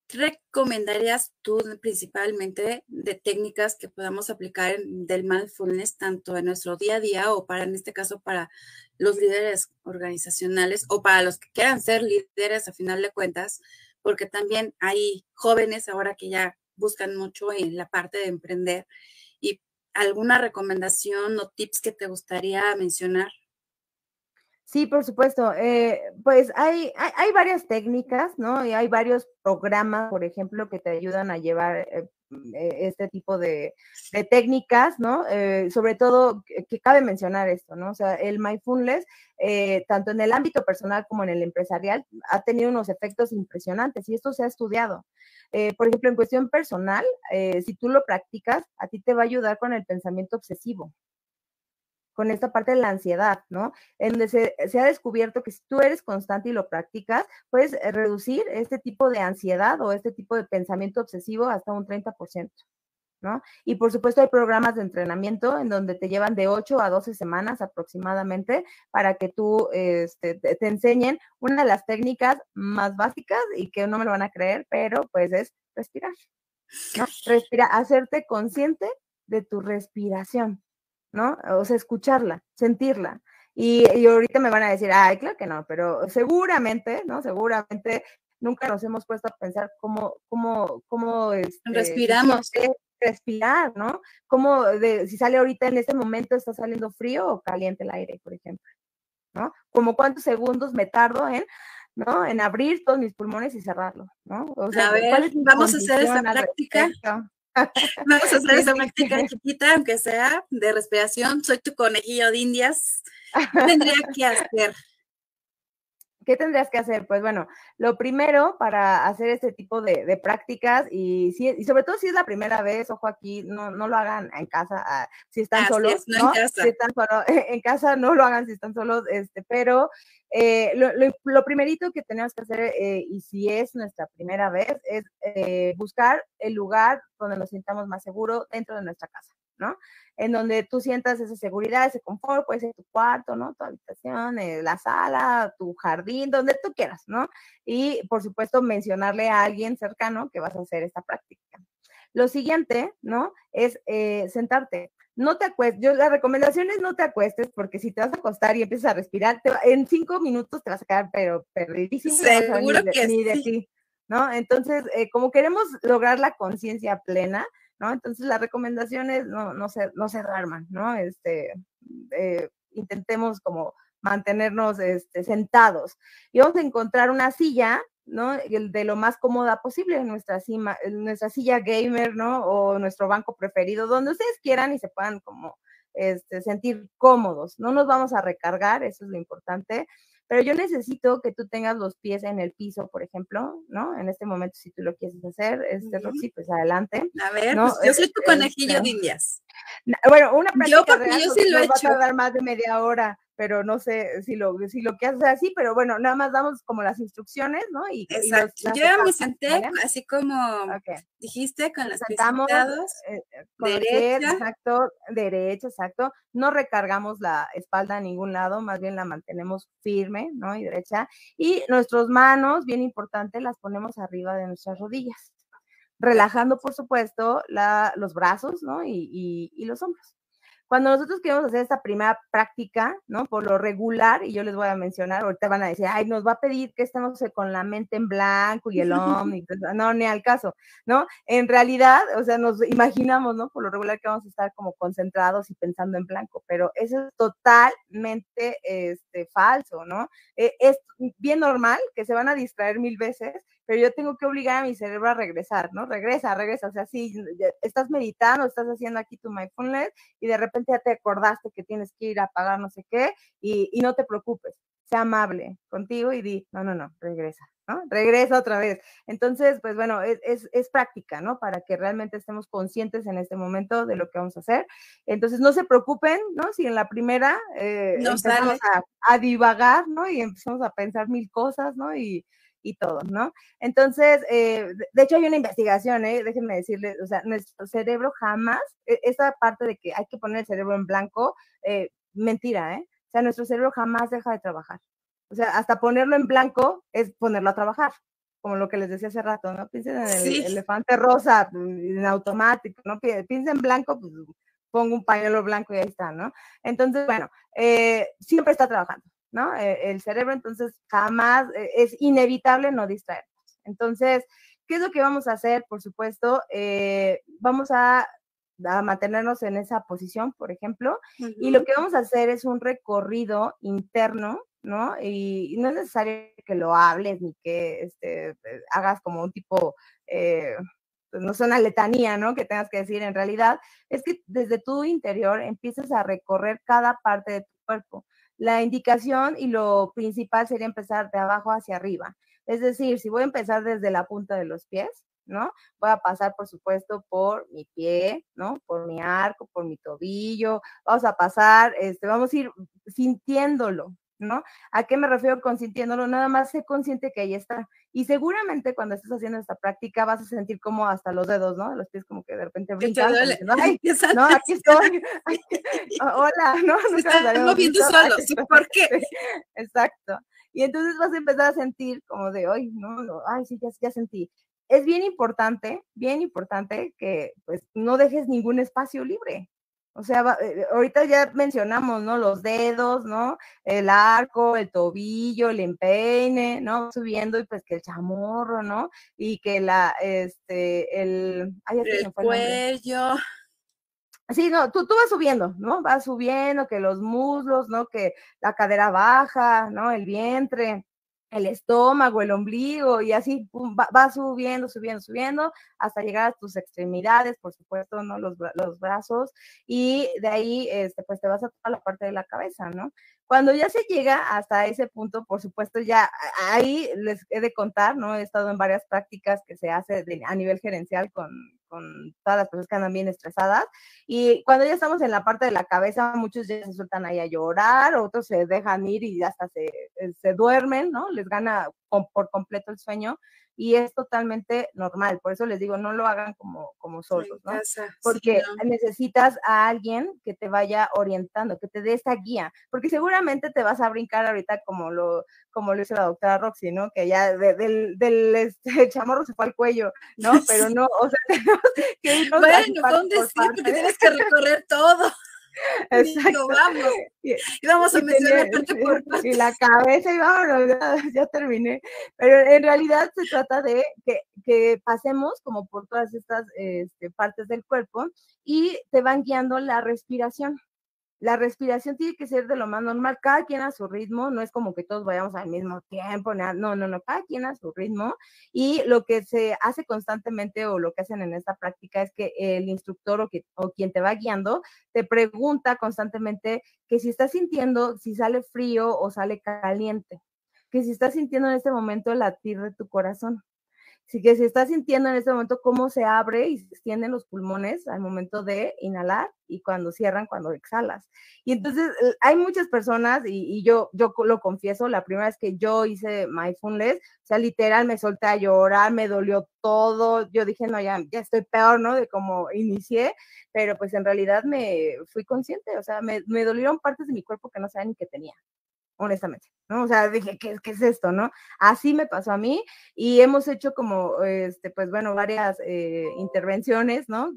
recomendarías tú principalmente de técnicas que podamos aplicar del mindfulness tanto en nuestro día a día o para, en este caso, para los líderes organizacionales o para los que quieran ser líderes a final de cuentas? Porque también hay jóvenes ahora que ya buscan mucho en la parte de emprender. ¿Y alguna recomendación o tips que te gustaría mencionar? Sí, por supuesto. Eh, pues hay, hay, varias técnicas, ¿no? Y hay varios programas, por ejemplo, que te ayudan a llevar eh, eh, este tipo de, técnicas, ¿no? sobre todo, que, cabe mencionar esto, ¿no? O sea, el mindfulness, tanto en el ámbito personal como en el empresarial, ha tenido unos efectos impresionantes y esto se ha estudiado. Eh, por ejemplo, en cuestión personal, eh, si tú lo practicas, a ti te va a ayudar con el pensamiento obsesivo, con esta parte de la ansiedad, ¿no? En donde se, ha descubierto que si tú eres constante y lo practicas, puedes eh, reducir este tipo de ansiedad o este tipo de pensamiento obsesivo hasta un 30%. Y por supuesto hay programas de entrenamiento en donde te llevan de 8 a 12 semanas aproximadamente para que tú este, te, enseñen una de las técnicas más básicas y que no me lo van a creer, pero pues es respirar. ¿no? Respira, hacerte consciente de tu respiración, ¿no? O sea, escucharla, sentirla. Y, y, ahorita me van a decir, ay, claro que no, pero seguramente, ¿no? Seguramente nunca nos hemos puesto a pensar cómo, cómo, cómo este, respiramos respirar, ¿no? Como de, si sale ahorita en este momento, está saliendo frío o caliente el aire, por ejemplo, ¿no? Como cuántos segundos me tardo en, ¿no? En abrir todos mis pulmones y cerrarlo, ¿no? O sea, a ver, vamos a hacer esa práctica. Vamos a hacer esa práctica chiquita, aunque sea de respiración. Soy tu conejillo de indias. ¿Qué tendría que hacer? ¿Qué tendrías que hacer? Pues bueno, lo primero para hacer este tipo de, prácticas y, si, y sobre todo si es la primera vez, ojo aquí, no, no lo hagan en casa, ah, si están solos, no, En casa. Si están en casa no lo hagan si están solos, este, pero eh, lo, primerito que tenemos que hacer, eh, y si es nuestra primera vez, es eh, buscar el lugar donde nos sintamos más seguros dentro de nuestra casa. ¿No? En donde tú sientas esa seguridad, ese confort, puede ser tu cuarto, ¿no? Tu habitación, eh, la sala, tu jardín, donde tú quieras, ¿no? Y por supuesto mencionarle a alguien cercano que vas a hacer esta práctica. Lo siguiente, ¿no? Es eh, sentarte. No te acuestes, yo la recomendación es no te acuestes porque si te vas a acostar y empiezas a respirar, en cinco minutos te vas a quedar pero perdidísimo. Seguro que ni de ti, ¿no? Entonces, eh, como queremos lograr la conciencia plena, ¿no? Entonces las recomendaciones no, no, se, no se duerman, ¿no? Este, eh, intentemos como mantenernos este, sentados y vamos a encontrar una silla, ¿no? De lo más cómoda posible nuestra, cima, nuestra silla gamer, ¿no? O nuestro banco preferido, donde ustedes quieran y se puedan como este, sentir cómodos. No nos vamos a recargar, eso es lo importante pero yo necesito que tú tengas los pies en el piso, por ejemplo, ¿no? En este momento, si tú lo quieres hacer, este, Roxy, pues adelante. A ver, pues yo soy tu conejillo de indias. Bueno, una práctica real yo sí lo va a tardar más de media hora, pero no sé si lo, si lo que haces así, pero bueno, nada más damos como las instrucciones, ¿no? Y, Exacto. yo ya me senté, así como dijiste, con las Sentamos, eh, eh, derecha. exacto, derecha, exacto. No recargamos la espalda a ningún lado, más bien la mantenemos firme, ¿no? Y derecha. Y nuestras manos, bien importante, las ponemos arriba de nuestras rodillas. relajando, por supuesto, los brazos, ¿no? y los hombros. Cuando nosotros queremos hacer esta primera práctica, ¿no? Por lo regular, y yo les voy a mencionar, ahorita van a decir, ay, nos va a pedir que estemos con la mente en blanco y el omni, no, ni al caso, ¿no? En realidad, o sea, nos imaginamos, ¿no? Por lo regular que vamos a estar como concentrados y pensando en blanco, pero eso es totalmente este, falso, ¿no? Eh, es bien normal que se van a distraer mil veces, pero yo tengo que obligar a mi cerebro a regresar, ¿no? Regresa, regresa, o sea, si estás meditando, estás haciendo aquí tu mindfulness y de repente ya te acordaste que tienes que ir a pagar no sé qué y, no te preocupes, sea amable contigo y di, no, no, no, regresa, ¿no? Regresa otra vez. Entonces, pues bueno, es, es, práctica, ¿no? Para que realmente estemos conscientes en este momento de lo que vamos a hacer. Entonces, no se preocupen, ¿no? Si en la primera eh, empezamos a, a, divagar, ¿no? Y empezamos a pensar mil cosas, ¿no? Y, y todo, ¿no? Entonces, eh, de hecho hay una investigación, ¿eh? déjenme decirles, o sea, nuestro cerebro jamás, e, esa parte de que hay que poner el cerebro en blanco, eh, mentira, ¿eh? O sea, nuestro cerebro jamás deja de trabajar. O sea, hasta ponerlo en blanco es ponerlo a trabajar, como lo que les decía hace rato, ¿no? Piensen en el elefante rosa, en automático, ¿no? Piensen en blanco, pues pongo un pañuelo blanco y ahí está, ¿no? Entonces, bueno, eh, siempre está trabajando. ¿No? E, el cerebro, entonces jamás e, es inevitable no distraernos. Entonces, ¿qué es lo que vamos a hacer? Por supuesto, eh, vamos a, mantenernos en esa posición, por ejemplo, y lo que vamos a hacer es un recorrido interno, ¿no? Y, no es necesario que lo hables ni que este, hagas como un tipo... Eh, pues no es una letanía, ¿no? Que tengas que decir en realidad, es que desde tu interior empiezas a recorrer cada parte de tu cuerpo. La indicación y lo principal sería empezar de abajo hacia arriba. Es decir, si voy a empezar desde la punta de los pies, ¿no? Voy a pasar, por supuesto, por mi pie, ¿no? Por mi arco, por mi tobillo. Vamos a pasar, este, vamos a ir sintiéndolo, ¿no? ¿A qué me refiero con sintiéndolo? Nada más sé consciente que ahí está. Y seguramente cuando estés haciendo esta práctica vas a sentir como hasta los dedos, ¿no? Los pies como que de repente brincan. Ay, no, aquí estoy. hola, ¿no? Se están moviendo solos, ¿por qué? Exacto. Y entonces vas a empezar a sentir como de, ay, no, no ay, sí, ya, ya sentí. Es bien importante, bien importante que pues no dejes ningún espacio libre. O sea, eh, ahorita ya mencionamos, ¿no? Los dedos, ¿no? El arco, el tobillo, el empeine, ¿no? Subiendo y pues que el chamorro, ¿no? Y que la, este, el... el cuello. Sí, no, tú, tú vas subiendo, ¿no? Vas subiendo, que los muslos, ¿no? Que la cadera baja, ¿no? El vientre, el estómago, el ombligo y así va, subiendo, subiendo, subiendo hasta llegar a tus extremidades, por supuesto, ¿no? Los, los brazos y de ahí, este, pues te vas a la parte de la cabeza, ¿no? Cuando ya se llega hasta ese punto, por supuesto, ya ahí les he de contar, ¿no? He estado en varias prácticas que se hace a nivel gerencial con, con todas las personas que andan bien estresadas. Y cuando ya estamos en la parte de la cabeza, muchos ya se sueltan ahí a llorar, otros se dejan ir y hasta se, eh, se duermen, ¿no? Les gana por completo el sueño y es totalmente normal. Por eso les digo, no lo hagan como, como solos, ¿no? Porque necesitas a alguien que te vaya orientando, que te dé esta guía, porque seguramente te vas a brincar ahorita como lo, como lo hizo la doctora Roxy, ¿no? Que ya del, del este, chamorro se fue al cuello, ¿no? Pero no, o sea, que Bueno, ¿dónde sí? Porque tienes que recorrer todo. Exacto. vamos. Y, vamos a mencionar parte por Y la cabeza y vámonos, ya, terminé. Pero en realidad se trata de que, que pasemos como por todas estas este, partes del cuerpo y te van guiando la respiración la respiración tiene que ser de lo más normal, cada quien a su ritmo, no es como que todos vayamos al mismo tiempo, no, no, no, cada quien a su ritmo. Y lo que se hace constantemente o lo que hacen en esta práctica es que el instructor o, que, o quien te va guiando te pregunta constantemente que si estás sintiendo, si sale frío o sale caliente, que si estás sintiendo en este momento el latir de tu corazón. Así que si estás sintiendo en este momento cómo se abre y se extienden los pulmones al momento de inhalar y cuando cierran cuando exhalas. Y entonces hay muchas personas, y, yo, yo lo confieso, la primera vez que yo hice mindfulness, o sea, literal me solté a llorar, me dolió todo, yo dije, no, ya, ya estoy peor, ¿no? De cómo inicié, pero pues en realidad me fui consciente, o sea, me, me dolieron partes de mi cuerpo que no sabía ni que tenía. Honestamente. ¿no? O sea, dije, ¿qué, ¿qué, es esto, no? Así me pasó a mí y hemos hecho como, este, pues bueno, varias eh, intervenciones, ¿no?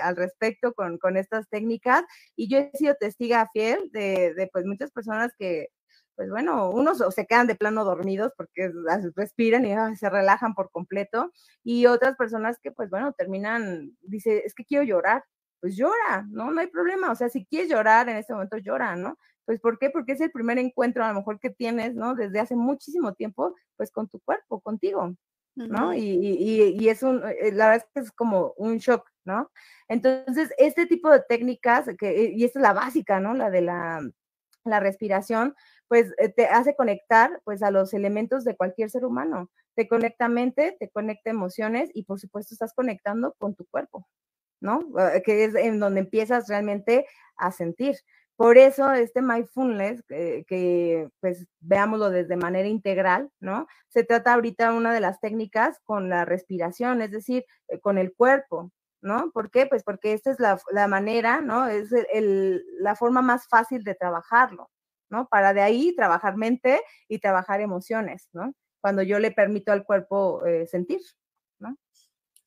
al respecto con, con, estas técnicas y yo he sido testiga fiel de, de, pues muchas personas que, pues bueno, unos se quedan de plano dormidos porque respiran y se relajan por completo y otras personas que, pues bueno, terminan, dice, es que quiero llorar, pues llora, ¿no? No hay problema, o sea, si quieres llorar en este momento, llora, ¿no? Pues ¿por qué? Porque es el primer encuentro a lo mejor que tienes, ¿no? Desde hace muchísimo tiempo, pues con tu cuerpo, contigo, ¿no? y, y, y, es un, eh, la verdad es que es como un shock, ¿no? Entonces, este tipo de técnicas, que, y esta es la básica, ¿no? La de la, la respiración, pues eh, te hace conectar pues a los elementos de cualquier ser humano. Te conecta mente, te conecta emociones y por supuesto estás conectando con tu cuerpo, ¿no? Eh, que es en donde empiezas realmente a sentir. Por eso este mindfulness, que pues veámoslo desde manera integral, ¿no? Se trata ahorita una de las técnicas con la respiración, es decir, eh, con el cuerpo, ¿no? ¿Por qué? Pues porque esta es la, manera, ¿no? Es el, la forma más fácil de trabajarlo, ¿no? Para de ahí trabajar mente y trabajar emociones, ¿no? Cuando yo le permito al cuerpo eh, sentir, ¿no?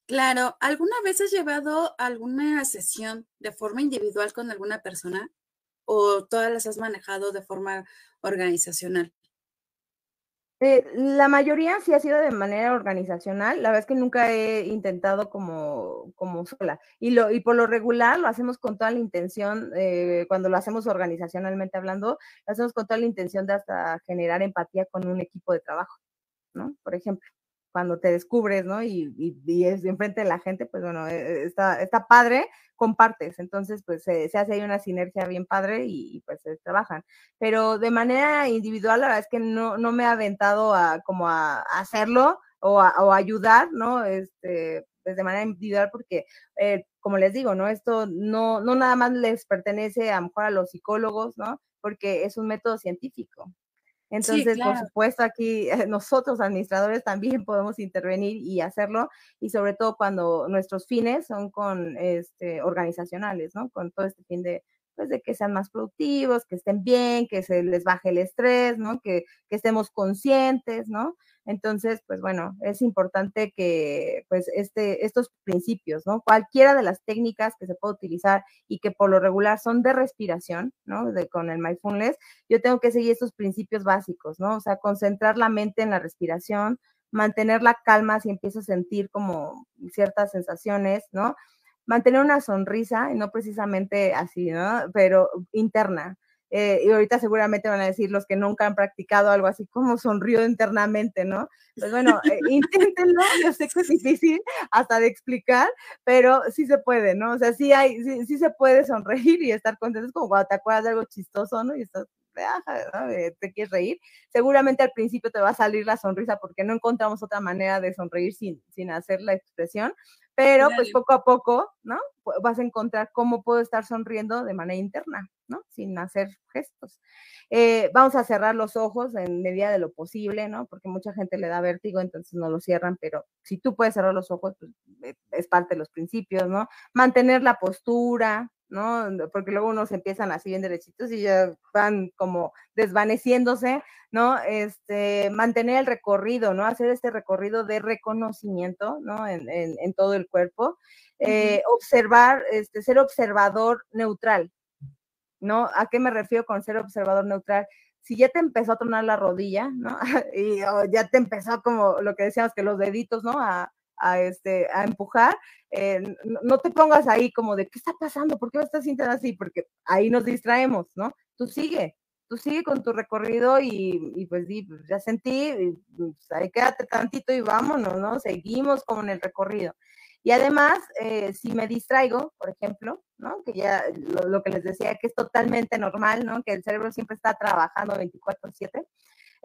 Claro, ¿alguna vez has llevado alguna sesión de forma individual con alguna persona? O todas las has manejado de forma organizacional? Eh, la mayoría sí ha sido de manera organizacional. La verdad es que nunca he intentado como, como sola. Y, lo, y por lo regular lo hacemos con toda la intención, eh, cuando lo hacemos organizacionalmente hablando, lo hacemos con toda la intención de hasta generar empatía con un equipo de trabajo, ¿no? Por ejemplo cuando te descubres, ¿no? Y, y, es enfrente de la gente, pues bueno, eh, está, está padre, compartes, entonces pues se hace ahí una sinergia bien padre y, pues se trabajan. Pero de manera individual, la verdad es que no, no me he aventado a como a, hacerlo o a, o ayudar, ¿no? Este, pues de manera individual porque, eh, como les digo, ¿no? Esto no, no nada más les pertenece a lo mejor a los psicólogos, ¿no? Porque es un método científico. Entonces, por supuesto, aquí eh, nosotros administradores también podemos intervenir y hacerlo, y sobre todo cuando nuestros fines son con este, organizacionales, ¿no? Con todo este fin de, pues, de que sean más productivos, que estén bien, que se les baje el estrés, ¿no? Que, que estemos conscientes, ¿no? Entonces, pues bueno, es importante que pues este, estos principios, ¿no? Cualquiera de las técnicas que se puede utilizar y que por lo regular son de respiración, ¿no? De, con el mindfulness, yo tengo que seguir estos principios básicos, ¿no? O sea, concentrar la mente en la respiración, mantener la calma si empiezo a sentir como ciertas sensaciones, ¿no? Mantener una sonrisa, no precisamente así, ¿no? Pero interna, eh, y ahorita seguramente van a decir los que nunca han practicado algo así como sonrío internamente, ¿no? Pues bueno, eh, inténtenlo, yo sé que es difícil hasta de explicar, pero sí se puede, ¿no? O sea, sí hay, sí, sí se puede sonreír y estar contento, es como cuando te acuerdas de algo chistoso, ¿no? Y estás te quieres reír, seguramente al principio te va a salir la sonrisa porque no encontramos otra manera de sonreír sin, sin hacer la expresión, pero pues poco a poco, ¿no? Vas a encontrar cómo puedo estar sonriendo de manera interna, ¿no? Sin hacer gestos. Eh, vamos a cerrar los ojos en medida de lo posible, ¿no? Porque mucha gente le da vértigo, entonces no lo cierran, pero si tú puedes cerrar los ojos, pues eh, es parte de los principios, ¿no? Mantener la postura, ¿no? Porque luego unos empiezan así bien derechitos y ya van como desvaneciéndose, ¿no? Este, mantener el recorrido, ¿no? Hacer este recorrido de reconocimiento, ¿no? En, en, todo el cuerpo. Eh, observar, este, ser observador neutral, ¿no? ¿A qué me refiero con ser observador neutral? Si ya te empezó a tronar la rodilla, ¿no? y ya te empezó como lo que decíamos que los deditos, ¿no? A, a, este, a empujar, eh, no, te pongas ahí como de, ¿qué está pasando? ¿Por qué me estás sintiendo así? Porque ahí nos distraemos, ¿no? Tú sigue, tú sigue con tu recorrido y, pues, pues, ya sentí, pues, ahí quédate tantito y vámonos, ¿no? Seguimos como en el recorrido. Y además, eh, si me distraigo, por ejemplo, ¿no? Que ya lo, lo, que les decía, que es totalmente normal, ¿no? Que el cerebro siempre está trabajando 24/7.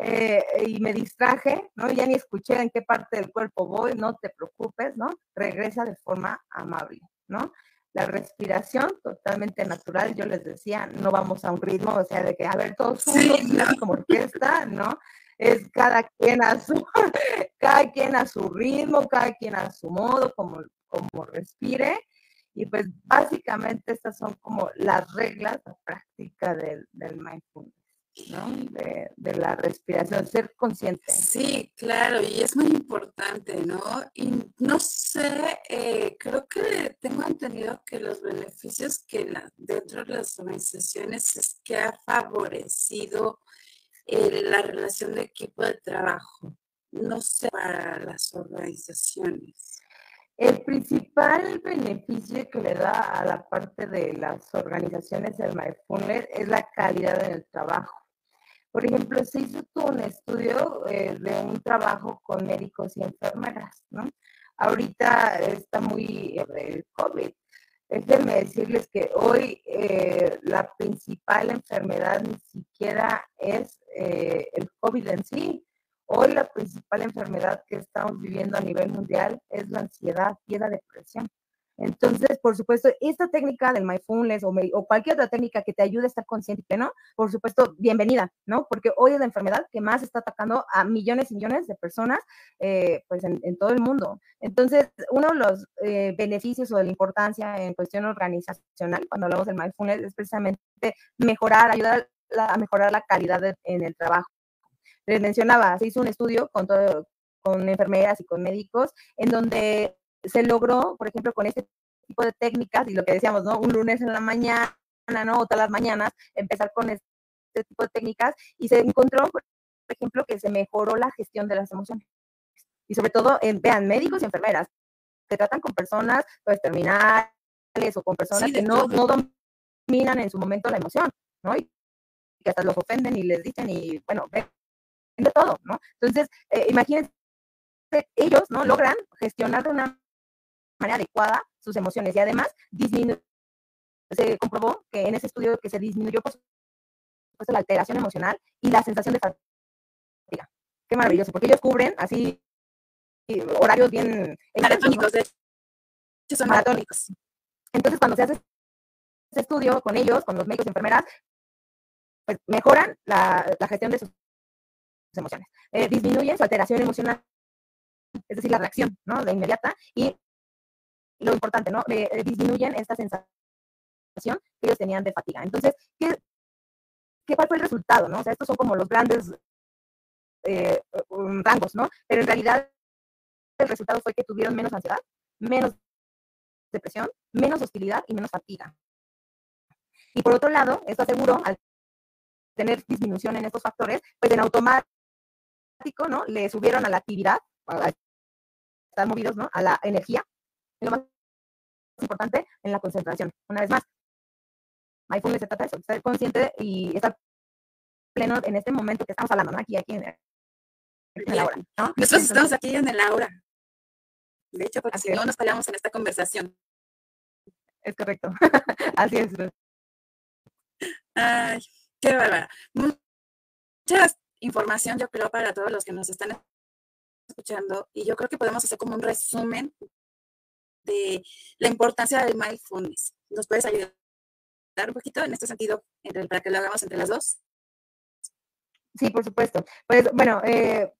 Eh, y me distraje, ¿no? Ya ni escuché en qué parte del cuerpo voy, no te preocupes, ¿no? Regresa de forma amable, ¿no? La respiración totalmente natural, yo les decía, no vamos a un ritmo, o sea, de que, a ver, todos juntos, como orquesta, ¿no? Es cada quien a su, cada quien a su ritmo, cada quien a su modo, como, como respire. Y pues básicamente estas son como las reglas, la práctica del, del mindfulness. ¿No? De, de, la respiración, ser consciente. Sí, claro, y es muy importante, ¿no? Y no sé, eh, creo que tengo entendido que los beneficios que la, dentro de las organizaciones es que ha favorecido eh, la relación de equipo de trabajo, no sé, para las organizaciones. El principal beneficio que le da a la parte de las organizaciones del mindfulness es la calidad en el trabajo. Por ejemplo, se hizo un estudio eh, de un trabajo con médicos y enfermeras, ¿no? Ahorita está muy eh, el COVID. Déjenme decirles que hoy eh, la principal enfermedad ni siquiera es el COVID en sí, Hoy la principal enfermedad que estamos viviendo a nivel mundial es la ansiedad y la depresión. Entonces, por supuesto, esta técnica del mindfulness o, o, cualquier otra técnica que te ayude a estar consciente y pleno, por supuesto, bienvenida, ¿no? Porque hoy es la enfermedad que más está atacando a millones y millones de personas, eh, pues, en, todo el mundo. Entonces, uno de los eh, beneficios o de la importancia en cuestión organizacional, cuando hablamos del mindfulness, es precisamente mejorar, ayudar a mejorar la calidad en el trabajo les mencionaba, se hizo un estudio con, con enfermeras y con médicos en donde se logró, por ejemplo, con este tipo de técnicas y lo que decíamos, ¿no? Un lunes en la mañana, ¿no? O todas las mañanas, empezar con este tipo de técnicas y se encontró, por ejemplo, que se mejoró la gestión de las emociones. Y sobre todo, en, vean, médicos y enfermeras, se tratan con personas, pues, terminales o con personas que no, no dominan en su momento la emoción, ¿no? Y que hasta los ofenden y les dicen y, bueno, de todo, ¿no? Entonces, eh, imagínense, ellos, ¿no? Logran gestionar de una manera adecuada sus emociones y además se comprobó que en ese estudio que se disminuyó por supuesto la alteración emocional y la sensación de fatiga. Qué maravilloso, porque ellos cubren así horarios bien maratónicos, de hecho son maratónicos. Entonces, cuando se hace ese estudio con ellos, con los médicos y enfermeras, pues mejoran la, la gestión de sus emociones. Eh, disminuyen su alteración emocional, es decir, la reacción, ¿no? De inmediata y lo importante, ¿no? Eh, disminuyen esta sensación que ellos tenían de fatiga. Entonces, ¿qué, cuál fue el resultado, no? O sea, estos son como los grandes eh, um, rangos, ¿no? Pero en realidad el resultado fue que tuvieron menos ansiedad, menos depresión, menos hostilidad y menos fatiga. Y por otro lado, esto aseguró al tener disminución en estos factores, pues en automático ¿no? Le subieron a la actividad, a movidos, ¿no? A la energía. Lo más importante, en la concentración. Una vez más, mindfulness se trata de eso, estar consciente y estar pleno en este momento que estamos hablando, ¿no? Aquí, aquí en, en la hora, ¿no? Nosotros estamos aquí en el aura. De hecho, porque si no nos fallamos en esta conversación. Es correcto. Así es. Ay, qué bárbara. Muchas información, yo creo, para todos los que nos están escuchando. Y yo creo que podemos hacer como un resumen de la importancia del mindfulness. ¿Nos puedes ayudar un poquito en este sentido para que lo hagamos entre las dos? Sí, por supuesto. Pues bueno, eh,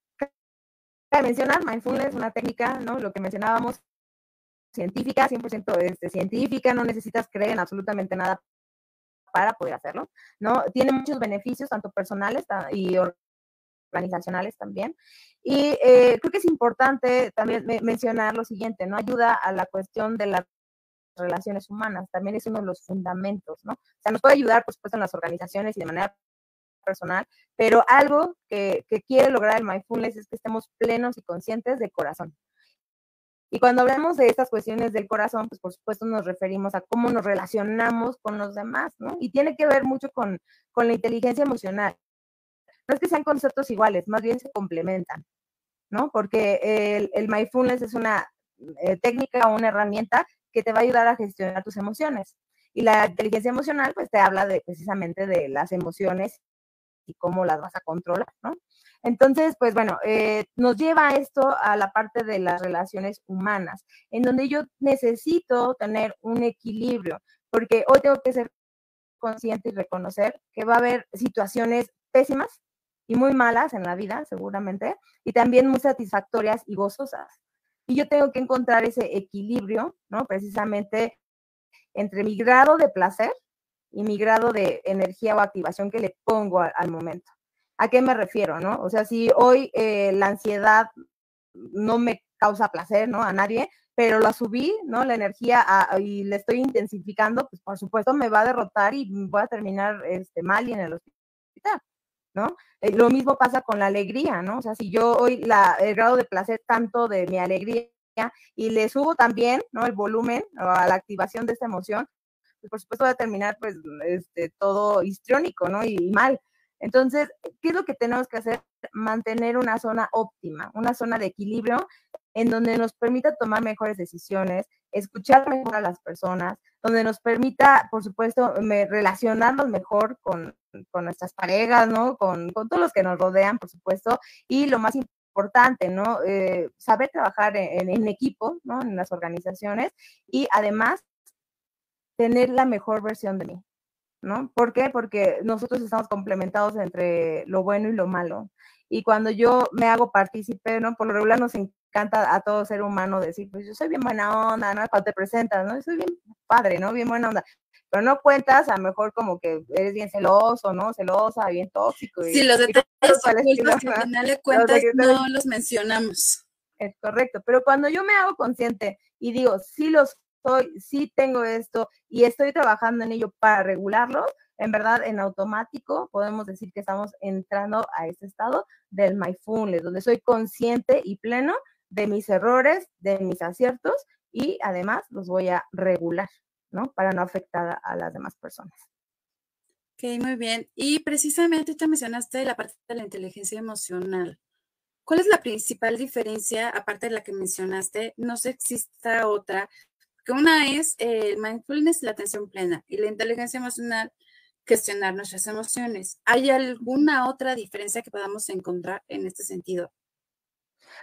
mencionar, mindfulness es una técnica, ¿no? Lo que mencionábamos, científica, 100% este, científica, no necesitas creer en absolutamente nada para poder hacerlo, ¿no? Tiene muchos beneficios, tanto personales y organizacionales también. Y eh, creo que es importante también mencionar lo siguiente, ¿no? Ayuda a la cuestión de las relaciones humanas, también es uno de los fundamentos, ¿no? O sea, nos puede ayudar, por supuesto, en las organizaciones y de manera personal, pero algo que, que quiere lograr el mindfulness es que estemos plenos y conscientes de corazón. Y cuando hablamos de estas cuestiones del corazón, pues por supuesto nos referimos a cómo nos relacionamos con los demás, ¿no? Y tiene que ver mucho con, con la inteligencia emocional no es que sean conceptos iguales, más bien se complementan, ¿no? Porque el, el mindfulness es una eh, técnica o una herramienta que te va a ayudar a gestionar tus emociones. Y la inteligencia emocional, pues te habla de precisamente de las emociones y cómo las vas a controlar, ¿no? Entonces, pues bueno, eh, nos lleva esto a la parte de las relaciones humanas, en donde yo necesito tener un equilibrio, porque hoy tengo que ser consciente y reconocer que va a haber situaciones pésimas y muy malas en la vida, seguramente, y también muy satisfactorias y gozosas. Y yo tengo que encontrar ese equilibrio, ¿no? Precisamente entre mi grado de placer y mi grado de energía o activación que le pongo al momento. ¿A qué me refiero, no? O sea, si hoy eh, la ansiedad no me causa placer, ¿no? A nadie, pero la subí, ¿no? La energía y le estoy intensificando, pues por supuesto me va a derrotar y voy a terminar este, mal y en el hospital, ¿no? Eh, lo mismo pasa con la alegría, ¿no? O sea, si yo hoy la, el grado de placer tanto de mi alegría y le subo también, ¿no? El volumen a la activación de esta emoción, pues por supuesto va a terminar pues este, todo histriónico, ¿no? y mal. Entonces, ¿qué es lo que tenemos que hacer? Mantener una zona óptima, una zona de equilibrio en donde nos permita tomar mejores decisiones, escuchar mejor a las personas, donde nos permita, por supuesto, relacionarnos mejor con, nuestras parejas, ¿no? Con, todos los que nos rodean, por supuesto, y lo más importante, ¿no? Eh, saber trabajar en, en, equipo, ¿no? En las organizaciones y además tener la mejor versión de mí, ¿no? ¿Por qué? Porque nosotros estamos complementados entre lo bueno y lo malo. Y cuando yo me hago partícipe, ¿no? Por lo regular nos a todo ser humano decir, pues yo soy bien buena onda, ¿no? Cuando te presentas, ¿no? Yo soy bien padre, ¿no? Bien buena onda. Pero no cuentas, a lo mejor como que eres bien celoso, ¿no? Celosa, bien tóxico. sí, los detalles ocultos que al final de cuentas no los mencionamos. Es correcto, pero cuando yo me hago consciente y digo, sí los soy, sí tengo esto y estoy trabajando en ello para regularlo, en verdad en automático podemos decir que estamos entrando a este estado del mindfulness, donde soy consciente y pleno de mis errores, de mis aciertos y además los voy a regular, ¿no? Para no afectar a las demás personas. Ok, muy bien. Y precisamente tú mencionaste la parte de la inteligencia emocional. ¿Cuál es la principal diferencia, aparte de la que mencionaste? No sé exista otra, que una es el mindfulness, la atención plena, y la inteligencia emocional, gestionar nuestras emociones. ¿Hay alguna otra diferencia que podamos encontrar en este sentido?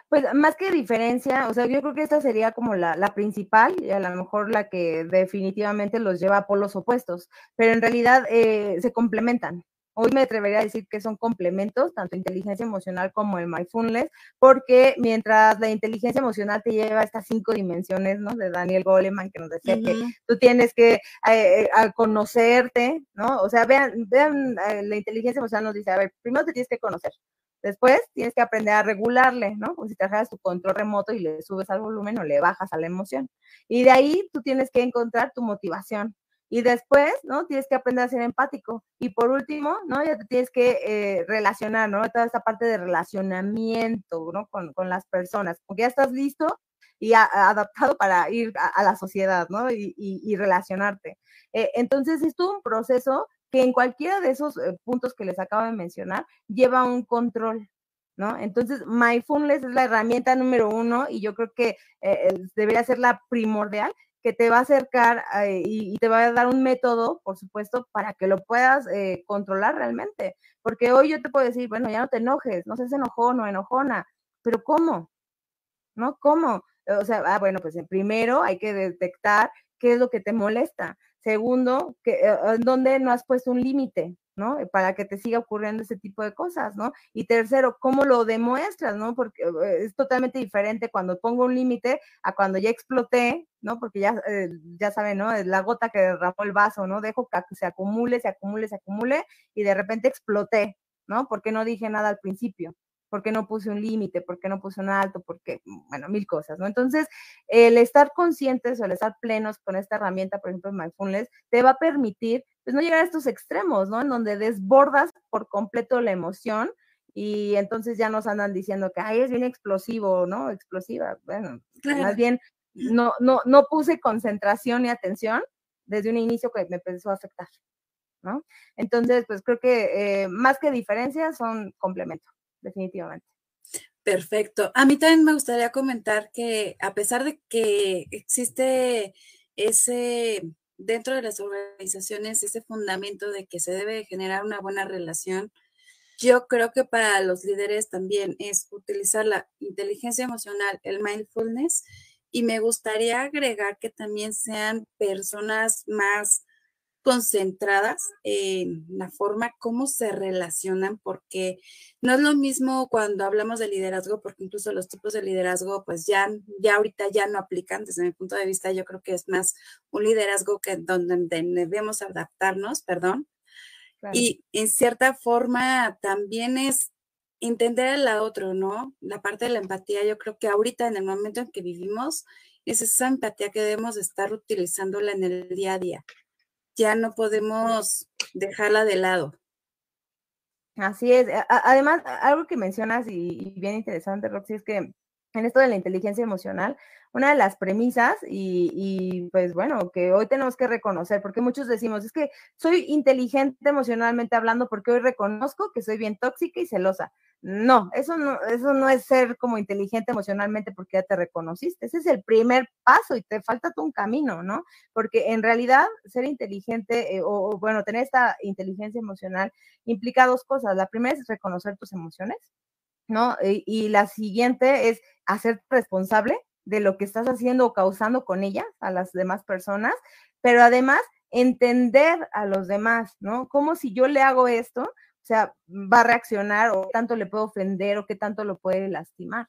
Pues más que diferencia, o sea, yo creo que esta sería como la, la, principal y a lo mejor la que definitivamente los lleva a polos opuestos, pero en realidad eh, se complementan. Hoy me atrevería a decir que son complementos, tanto inteligencia emocional como el mindfulness, porque mientras la inteligencia emocional te lleva a estas cinco dimensiones, ¿no? De Daniel Goleman, que nos decía que tú tienes que eh, conocerte, ¿no? O sea, vean, vean, eh, la inteligencia emocional nos dice, a ver, primero te tienes que conocer, Después tienes que aprender a regularle, ¿no? Como si trabajas tu control remoto y le subes al volumen o le bajas a la emoción. Y de ahí tú tienes que encontrar tu motivación, y después, ¿no? Tienes que aprender a ser empático. Y por último, ¿no? Ya te tienes que eh, relacionar, ¿no? Toda esta parte de relacionamiento, ¿no? Con, las personas. Porque ya estás listo y adaptado para ir a, la sociedad, ¿no? Y, relacionarte. Eh, entonces, es todo un proceso que en cualquiera de esos eh, puntos que les acabo de mencionar lleva un control, ¿no? Entonces, Mindfulness es la herramienta número uno y yo creo que debería ser la primordial que te va a acercar eh, y, te va a dar un método, por supuesto, para que lo puedas eh, controlar realmente. Porque hoy yo te puedo decir, bueno, ya no te enojes, no seas enojón o enojona, pero ¿cómo? ¿No? ¿Cómo? O sea, ah, bueno, pues primero hay que detectar qué es lo que te molesta. Segundo, que, eh, en dónde no has puesto un límite, ¿no? Para que te siga ocurriendo ese tipo de cosas, ¿no? Y tercero, ¿cómo lo demuestras, ¿no? Porque eh, es totalmente diferente cuando pongo un límite a cuando ya exploté, ¿no? Porque ya, eh, ya saben, ¿no? Es la gota que derramó el vaso, ¿no? Dejo que se acumule, se acumule, se acumule y de repente exploté, ¿no? Porque no dije nada al principio. ¿Por qué no puse un límite? ¿Por qué no puse un alto? Porque, bueno, mil cosas, ¿no? Entonces, el estar conscientes o el estar plenos con esta herramienta, por ejemplo, Mindfulness, te va a permitir, pues, no llegar a estos extremos, ¿no? En donde desbordas por completo la emoción y entonces ya nos andan diciendo que, ay, es bien explosivo, ¿no? Explosiva. Bueno, más bien, no, no, no puse concentración y atención desde un inicio que me empezó a afectar, ¿no? Entonces, pues creo que eh, más que diferencias son complementos definitivamente. Perfecto. A mí también me gustaría comentar que a pesar de que existe ese, dentro de las organizaciones, ese fundamento de que se debe generar una buena relación, yo creo que para los líderes también es utilizar la inteligencia emocional, el mindfulness, y me gustaría agregar que también sean personas más concentradas en la forma como se relacionan, porque no es lo mismo cuando hablamos de liderazgo, porque incluso los tipos de liderazgo, pues ya, ya ahorita ya no aplican. Desde mi punto de vista, yo creo que es más un liderazgo que donde debemos adaptarnos, perdón. Y en cierta forma también es entender al otro, ¿no? La parte de la empatía, yo creo que ahorita en el momento en que vivimos, es esa empatía que debemos estar utilizándola en el día a día ya no podemos dejarla de lado. Así es. Además, algo que mencionas y, bien interesante, Roxy, es que en esto de la inteligencia emocional, una de las premisas y, y, pues bueno, que hoy tenemos que reconocer, porque muchos decimos, es que soy inteligente emocionalmente hablando porque hoy reconozco que soy bien tóxica y celosa. No, eso no, eso no es ser como inteligente emocionalmente porque ya te reconociste. Ese es el primer paso y te falta todo un camino, ¿no? Porque en realidad ser inteligente eh, o, bueno, tener esta inteligencia emocional implica dos cosas. La primera es reconocer tus emociones, ¿no? Y, y la siguiente es hacerte responsable de lo que estás haciendo o causando con ellas a las demás personas, pero además entender a los demás, ¿no? Como si yo le hago esto, sea, va a reaccionar o qué tanto le puede ofender o qué tanto lo puede lastimar.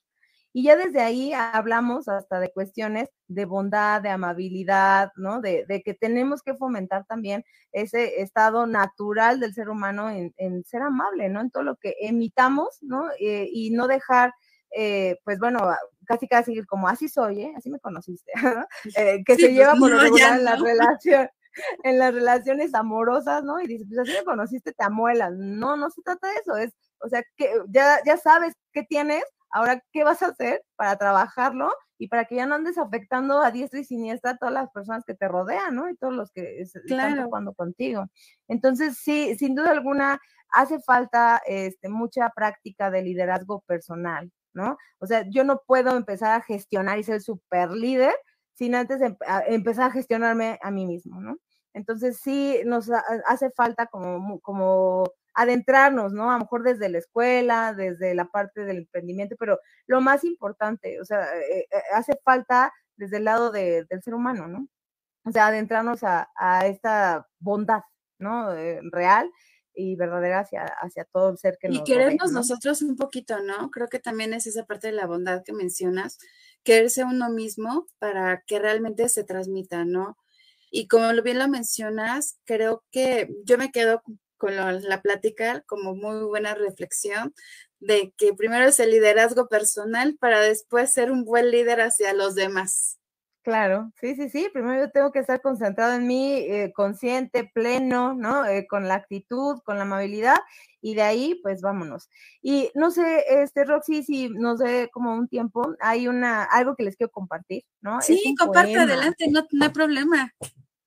Y ya desde ahí hablamos hasta de cuestiones de bondad, de amabilidad, ¿no? De, que tenemos que fomentar también ese estado natural del ser humano en, ser amable, ¿no? En todo lo que emitamos, ¿no? Eh, y no dejar, eh, pues bueno, casi casi como así soy, ¿eh? Así me conociste, ¿no? Eh, que se pues lleva por lo regular en la relación en las relaciones amorosas, ¿no? Y dices, pues así me conociste, te amuelas. No, no se trata de eso, es, o sea, que ya, ya sabes qué tienes, ahora qué vas a hacer para trabajarlo y para que ya no andes afectando a diestra y siniestra a todas las personas que te rodean, ¿no? Y todos los que están jugando contigo. Entonces, sí, sin duda alguna, hace falta este, mucha práctica de liderazgo personal, ¿no? O sea, yo no puedo empezar a gestionar y ser super líder sin antes empezar a gestionarme a mí mismo, ¿no? Entonces sí nos hace falta como, como adentrarnos, ¿no? A lo mejor desde la escuela, desde la parte del emprendimiento, pero lo más importante, o sea, eh, eh, hace falta desde el lado del ser humano, ¿no? O sea, adentrarnos a, esta bondad, ¿no? Eh, real y verdadera hacia, hacia todo el ser que nos Y querernos nosotros un poquito, ¿no? Creo que también es esa parte de la bondad que mencionas, quererse uno mismo para que realmente se transmita, ¿no? Y como bien lo mencionas, creo que yo me quedo con la plática como muy buena reflexión de que primero es el liderazgo personal para después ser un buen líder hacia los demás. Claro, sí, sí, sí. Primero yo tengo que estar concentrado en mí, eh, consciente, pleno, ¿no? Eh, con la actitud, con la amabilidad, y de ahí, pues vámonos. Y no sé, este Roxy, si nos dé como un tiempo, hay una, algo que les quiero compartir, ¿no? Sí, comparte adelante, no, no hay problema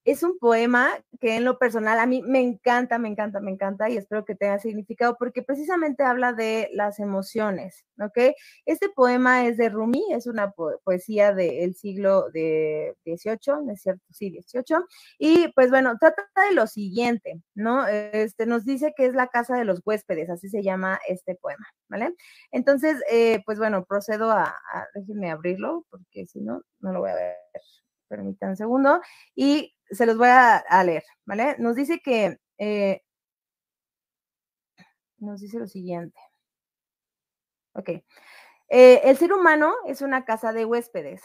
es un poema que en lo personal a mí me encanta, me encanta, me encanta y espero que tenga significado porque precisamente habla de las emociones, ¿ok? Este poema es de Rumi, es una poesía del siglo de XVIII, ¿no es cierto? Sí, XVIII. Y pues bueno, trata de lo siguiente, ¿no? Este, nos dice que es la casa de los huéspedes, así se llama este poema, ¿vale? Entonces, eh, pues bueno, procedo a, a, déjenme abrirlo porque si no, no lo voy a ver. Permítanme un segundo. Y se los voy a, leer, ¿vale? Nos dice que, eh, nos dice lo siguiente. Ok. Eh, el ser humano es una casa de huéspedes.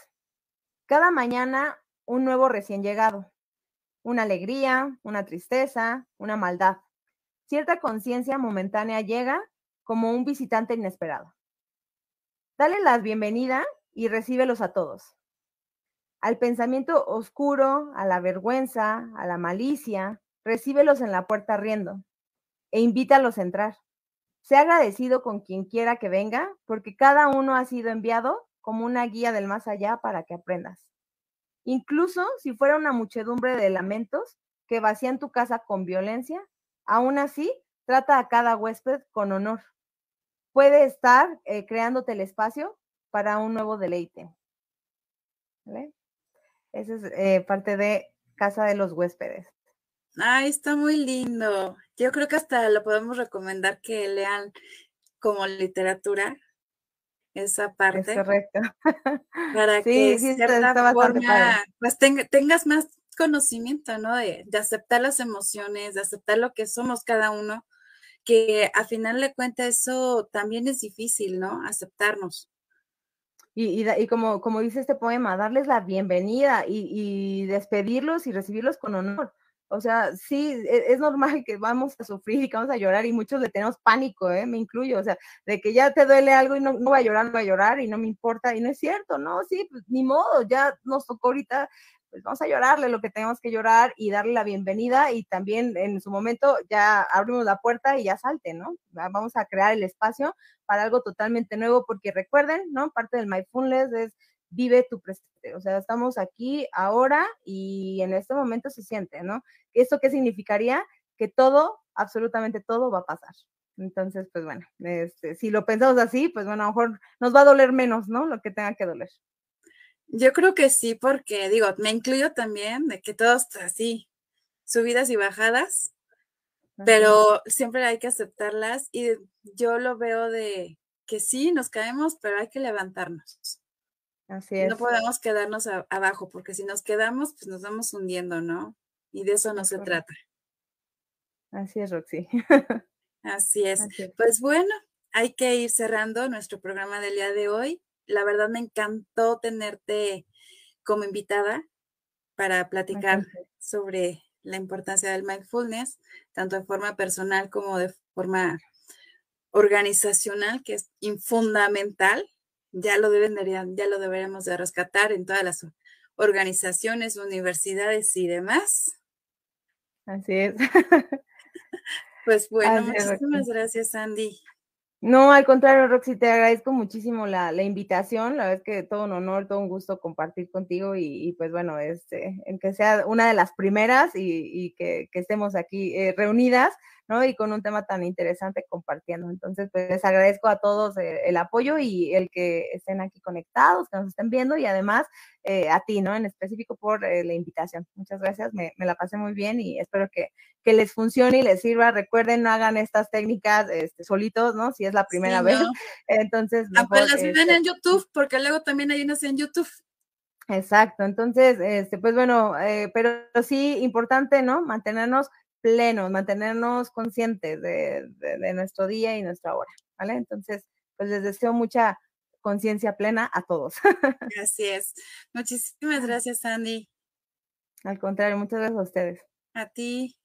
Cada mañana un nuevo recién llegado. Una alegría, una tristeza, una maldad. Cierta conciencia momentánea llega como un visitante inesperado. Dale la bienvenida y recíbelos a todos al pensamiento oscuro, a la vergüenza, a la malicia, recíbelos en la puerta riendo e invítalos a entrar. Sea agradecido con quien quiera que venga, porque cada uno ha sido enviado como una guía del más allá para que aprendas. Incluso si fuera una muchedumbre de lamentos que vacían tu casa con violencia, aún así trata a cada huésped con honor. Puede estar eh, creándote el espacio para un nuevo deleite. Esa es eh, parte de Casa de los Huéspedes. Ay, está muy lindo. Yo creo que hasta lo podemos recomendar que lean como literatura esa parte. Es correcto. Para que de cierta forma pues tengas más conocimiento, ¿no? De, de, aceptar las emociones, de aceptar lo que somos cada uno, que a final de cuentas eso también es difícil, ¿no? Aceptarnos. Y, como, como dice este poema, darles la bienvenida y, despedirlos y recibirlos con honor. O sea, sí, es, es, normal que vamos a sufrir y que vamos a llorar y muchos le tenemos pánico, ¿eh? me incluyo, o sea, de que ya te duele algo y no, no va a llorar, no va a llorar y no me importa y no es cierto, no, sí, pues ni modo, ya nos tocó ahorita pues vamos a llorarle lo que tenemos que llorar y darle la bienvenida y también en su momento ya abrimos la puerta y ya salte, ¿no? Vamos a crear el espacio para algo totalmente nuevo porque recuerden, ¿no? Parte del mindfulness es vive tu presente, o sea, estamos aquí ahora y en este momento se siente, ¿no? ¿Esto qué significaría? Que todo, absolutamente todo va a pasar. Entonces, pues bueno, este, si lo pensamos así, pues bueno, a lo mejor nos va a doler menos, ¿no? Lo que tenga que doler. Yo creo que sí, porque digo, me incluyo también de que todos así, subidas y bajadas, pero siempre hay que aceptarlas y yo lo veo de que sí, nos caemos, pero hay que levantarnos. Así es. No podemos quedarnos a, abajo, porque si nos quedamos, pues nos vamos hundiendo, ¿no? Y de eso no se trata. Así es, Roxy. Así es. Así es. Pues bueno, hay que ir cerrando nuestro programa del día de hoy la verdad me encantó tenerte como invitada para platicar sobre la importancia del mindfulness, tanto de forma personal como de forma organizacional, que es fundamental. Ya lo deben, ya lo deberíamos de rescatar en todas las organizaciones, universidades y demás. Así es. Pues bueno, Así muchísimas es. gracias, Andy. No, al contrario, Roxy, te agradezco muchísimo la, la, invitación. La verdad es que todo un honor, todo un gusto compartir contigo y, pues bueno, este, en que sea una de las primeras y, y que, que, estemos aquí eh, reunidas, ¿no? Y con un tema tan interesante compartiendo. Entonces, pues les agradezco a todos eh, el apoyo y el que estén aquí conectados, que nos estén viendo y además eh, a ti, ¿no? En específico por eh, la invitación. Muchas gracias, me, me, la pasé muy bien y espero que, que, les funcione y les sirva. Recuerden, no hagan estas técnicas este, solitos, ¿no? Si es la primera sí, vez. No. Entonces, mejor, Aunque las este, en YouTube, porque luego también hay unas en YouTube. Exacto, entonces, este, pues bueno, eh, pero sí importante, ¿no? Mantenernos plenos, mantenernos conscientes de, de, de, nuestro día y nuestra hora, ¿vale? Entonces, pues les deseo mucha conciencia plena a todos. Así es. Muchísimas gracias, Andy. Al contrario, muchas gracias a ustedes. A ti.